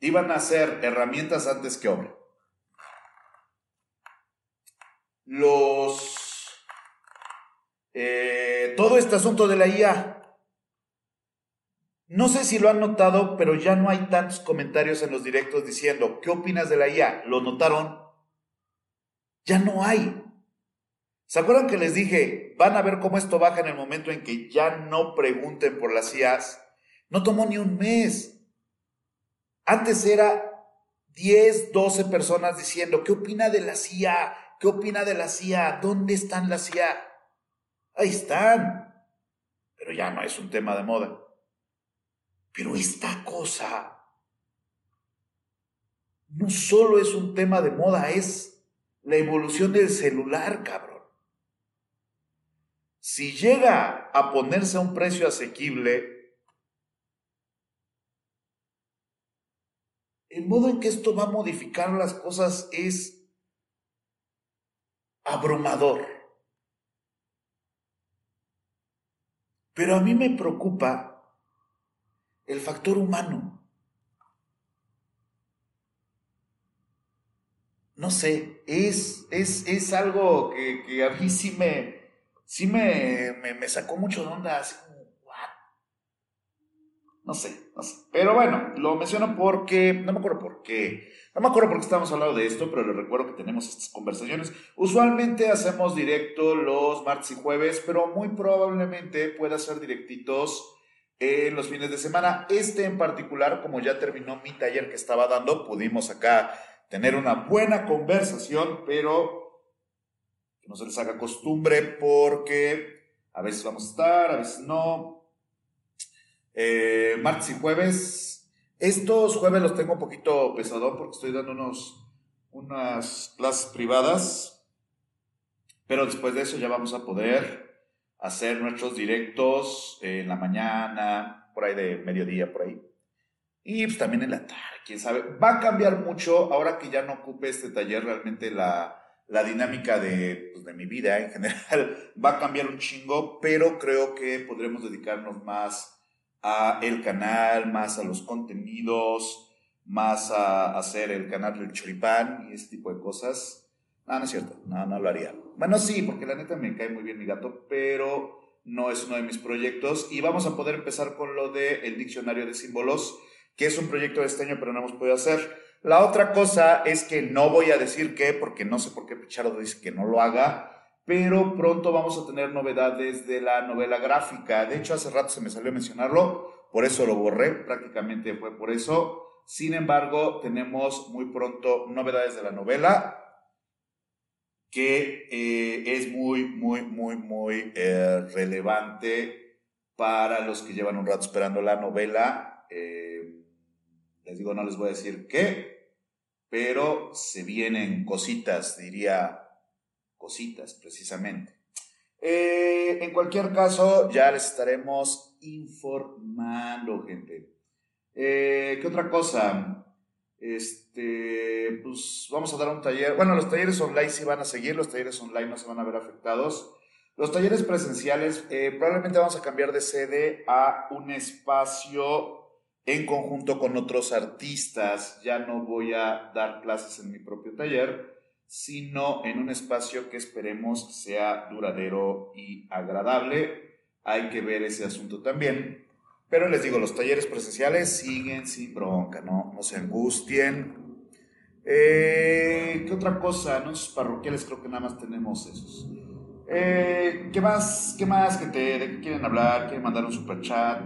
Speaker 1: Iban a ser herramientas antes que obra. Los... Eh, todo este asunto de la IA. No sé si lo han notado, pero ya no hay tantos comentarios en los directos diciendo, ¿qué opinas de la IA? ¿Lo notaron? Ya no hay. ¿Se acuerdan que les dije, van a ver cómo esto baja en el momento en que ya no pregunten por las IAs? No tomó ni un mes. Antes era 10, 12 personas diciendo, ¿qué opina de la CIA? ¿Qué opina de la CIA? ¿Dónde están las CIA? Ahí están. Pero ya no es un tema de moda. Pero esta cosa no solo es un tema de moda, es la evolución del celular, cabrón. Si llega a ponerse a un precio asequible, el modo en que esto va a modificar las cosas es abrumador. Pero a mí me preocupa el factor humano. no sé, es, es, es algo que, a mí sí me, sí me, me, sacó mucho de onda, así como, No sé, no sé. Pero bueno, lo menciono porque, no me acuerdo por qué, no me acuerdo por qué estamos hablando de esto, pero les recuerdo que tenemos estas conversaciones. Usualmente hacemos directo los martes y jueves, pero muy probablemente pueda ser directitos en los fines de semana. Este en particular, como ya terminó mi taller que estaba dando, pudimos acá tener una buena conversación, pero que no se les haga costumbre porque a veces vamos a estar, a veces no. Eh, martes y jueves. Estos jueves los tengo un poquito pesadón porque estoy dando unos, unas clases privadas, pero después de eso ya vamos a poder hacer nuestros directos en la mañana, por ahí de mediodía, por ahí. Y pues también en la tarde, quién sabe. Va a cambiar mucho ahora que ya no ocupe este taller realmente la, dinámica de, pues, de mi vida en general. Va a cambiar un chingo, pero creo que podremos dedicarnos más a el canal, más a los contenidos, más a hacer el canal del choripán y ese tipo de cosas. No, no es cierto, no, no lo haría. Bueno, sí, porque la neta me cae muy bien mi gato, pero no es uno de mis proyectos. Y vamos a poder empezar con lo del el diccionario de símbolos que es un proyecto de este año, pero no hemos podido hacer. La otra cosa es que no voy a decir qué, porque no sé por qué Pichardo dice que no lo haga, pero pronto vamos a tener novedades de la novela gráfica. De hecho, hace rato se me salió mencionarlo, por eso lo borré, prácticamente fue por eso. Sin embargo, tenemos muy pronto novedades de la novela, que eh, es muy, muy, muy, muy eh, relevante para los que llevan un rato esperando la novela. Eh, les digo, no les voy a decir qué, pero se vienen cositas, diría cositas precisamente. En cualquier caso, ya les estaremos informando, gente. ¿Qué otra cosa? Este, pues vamos a dar un taller. Bueno, los talleres online sí van a seguir, los talleres online no se van a ver afectados. Los talleres presenciales, eh, probablemente vamos a cambiar de sede a un espacio en conjunto con otros artistas. Ya no voy a dar clases en mi propio taller, sino en un espacio que esperemos sea duradero y agradable. Hay que ver ese asunto también. Pero les digo, los talleres presenciales siguen sin bronca, no, no se angustien. Eh, ¿Qué otra cosa? Anuncios parroquiales, creo que nada más tenemos esos. Eh, ¿Qué más? ¿Qué más? ¿Qué te, ¿De qué quieren hablar? ¿Quieren mandar un super chat?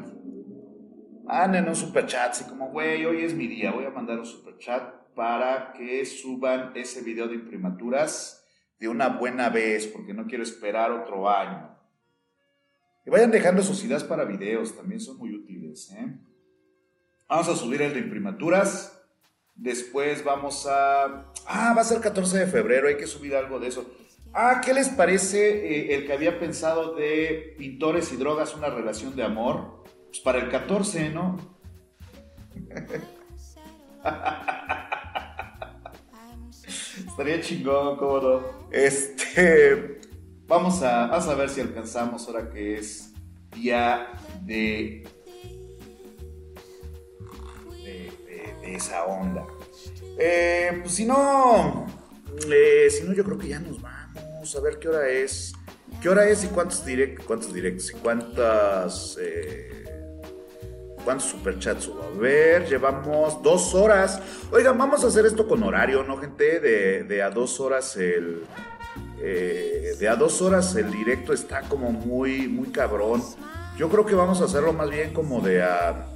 Speaker 1: Manden un super chat, así como, güey, hoy es mi día, voy a mandar un super chat para que suban ese video de imprimaturas de una buena vez, porque no quiero esperar otro año. Vayan dejando sus ideas para videos, también son muy útiles. ¿eh? Vamos a subir el de imprimaturas. Después vamos a... Ah, va a ser 14 de febrero, hay que subir algo de eso. Ah, ¿qué les parece eh, el que había pensado de pintores y drogas, una relación de amor? Pues para el 14, ¿no? Estaría chingón, cómo no. Este. Vamos a, a ver si alcanzamos ahora que es día de. de, esa onda. Eh, pues si no. Eh, si no, yo creo que ya nos vamos. A ver qué hora es. ¿Qué hora es y cuántos, direct, cuántos directos y cuántas. Eh, ¿Cuántos superchats hubo? A ver, llevamos dos horas. Oigan, vamos a hacer esto con horario, ¿no, gente? De, a dos horas el. Eh, de a dos horas el directo está como muy, muy cabrón. Yo creo que vamos a hacerlo más bien como de a.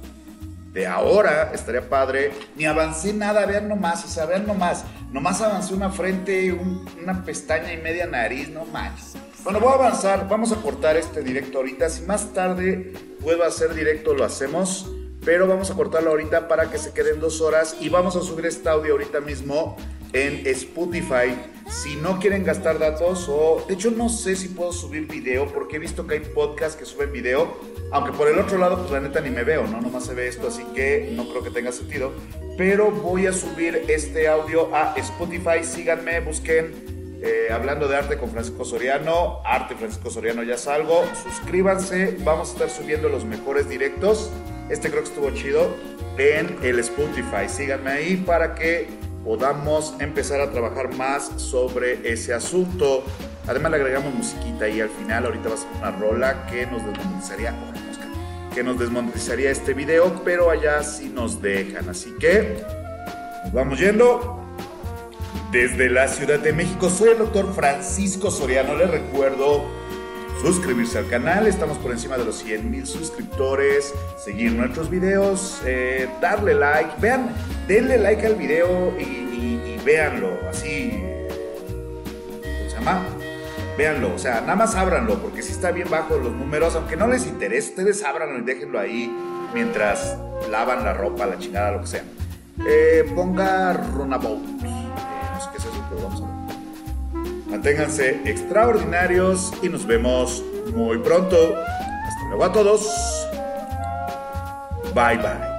Speaker 1: De ahora, estaría padre. Ni avancé nada, vean nomás, o sea, vean nomás. Nomás avancé una frente, una pestaña y media nariz, no manches. Bueno, voy a avanzar, vamos a cortar este directo ahorita. Si más tarde puedo hacer directo, lo hacemos. Pero vamos a cortarlo ahorita para que se queden dos horas y vamos a subir este audio ahorita mismo en Spotify. Si no quieren gastar datos o... De hecho no sé si puedo subir video porque he visto que hay podcasts que suben video. Aunque por el otro lado pues la neta ni me veo, ¿no? Nomás se ve esto así que no creo que tenga sentido. Pero voy a subir este audio a Spotify. Síganme, busquen eh, hablando de arte con Francisco Soriano, Arte Francisco Soriano ya salgo. Suscríbanse, vamos a estar subiendo los mejores directos. Este creo que estuvo chido en el Spotify. Síganme ahí para que podamos empezar a trabajar más sobre ese asunto. Además le agregamos musiquita y al final ahorita va a ser una rola que nos desmonetizaría, que nos desmonetizaría este video, pero allá sí nos dejan. Así que vamos yendo. Desde la Ciudad de México soy el doctor Francisco Soriano. Les recuerdo suscribirse al canal, estamos por encima de los 100 mil suscriptores, seguir nuestros videos, eh, darle like, vean, denle like al video y, véanlo, así, ¿cómo se llama? Véanlo, o sea, nada más ábranlo, porque si está bien bajo los números, aunque no les interese, ustedes ábranlo y déjenlo ahí mientras lavan la ropa, la chingada, lo que sea. Eh, ponga Runabout qué es eso, pero vamos a ver. Manténganse extraordinarios y nos vemos muy pronto. Hasta luego a todos. Bye bye.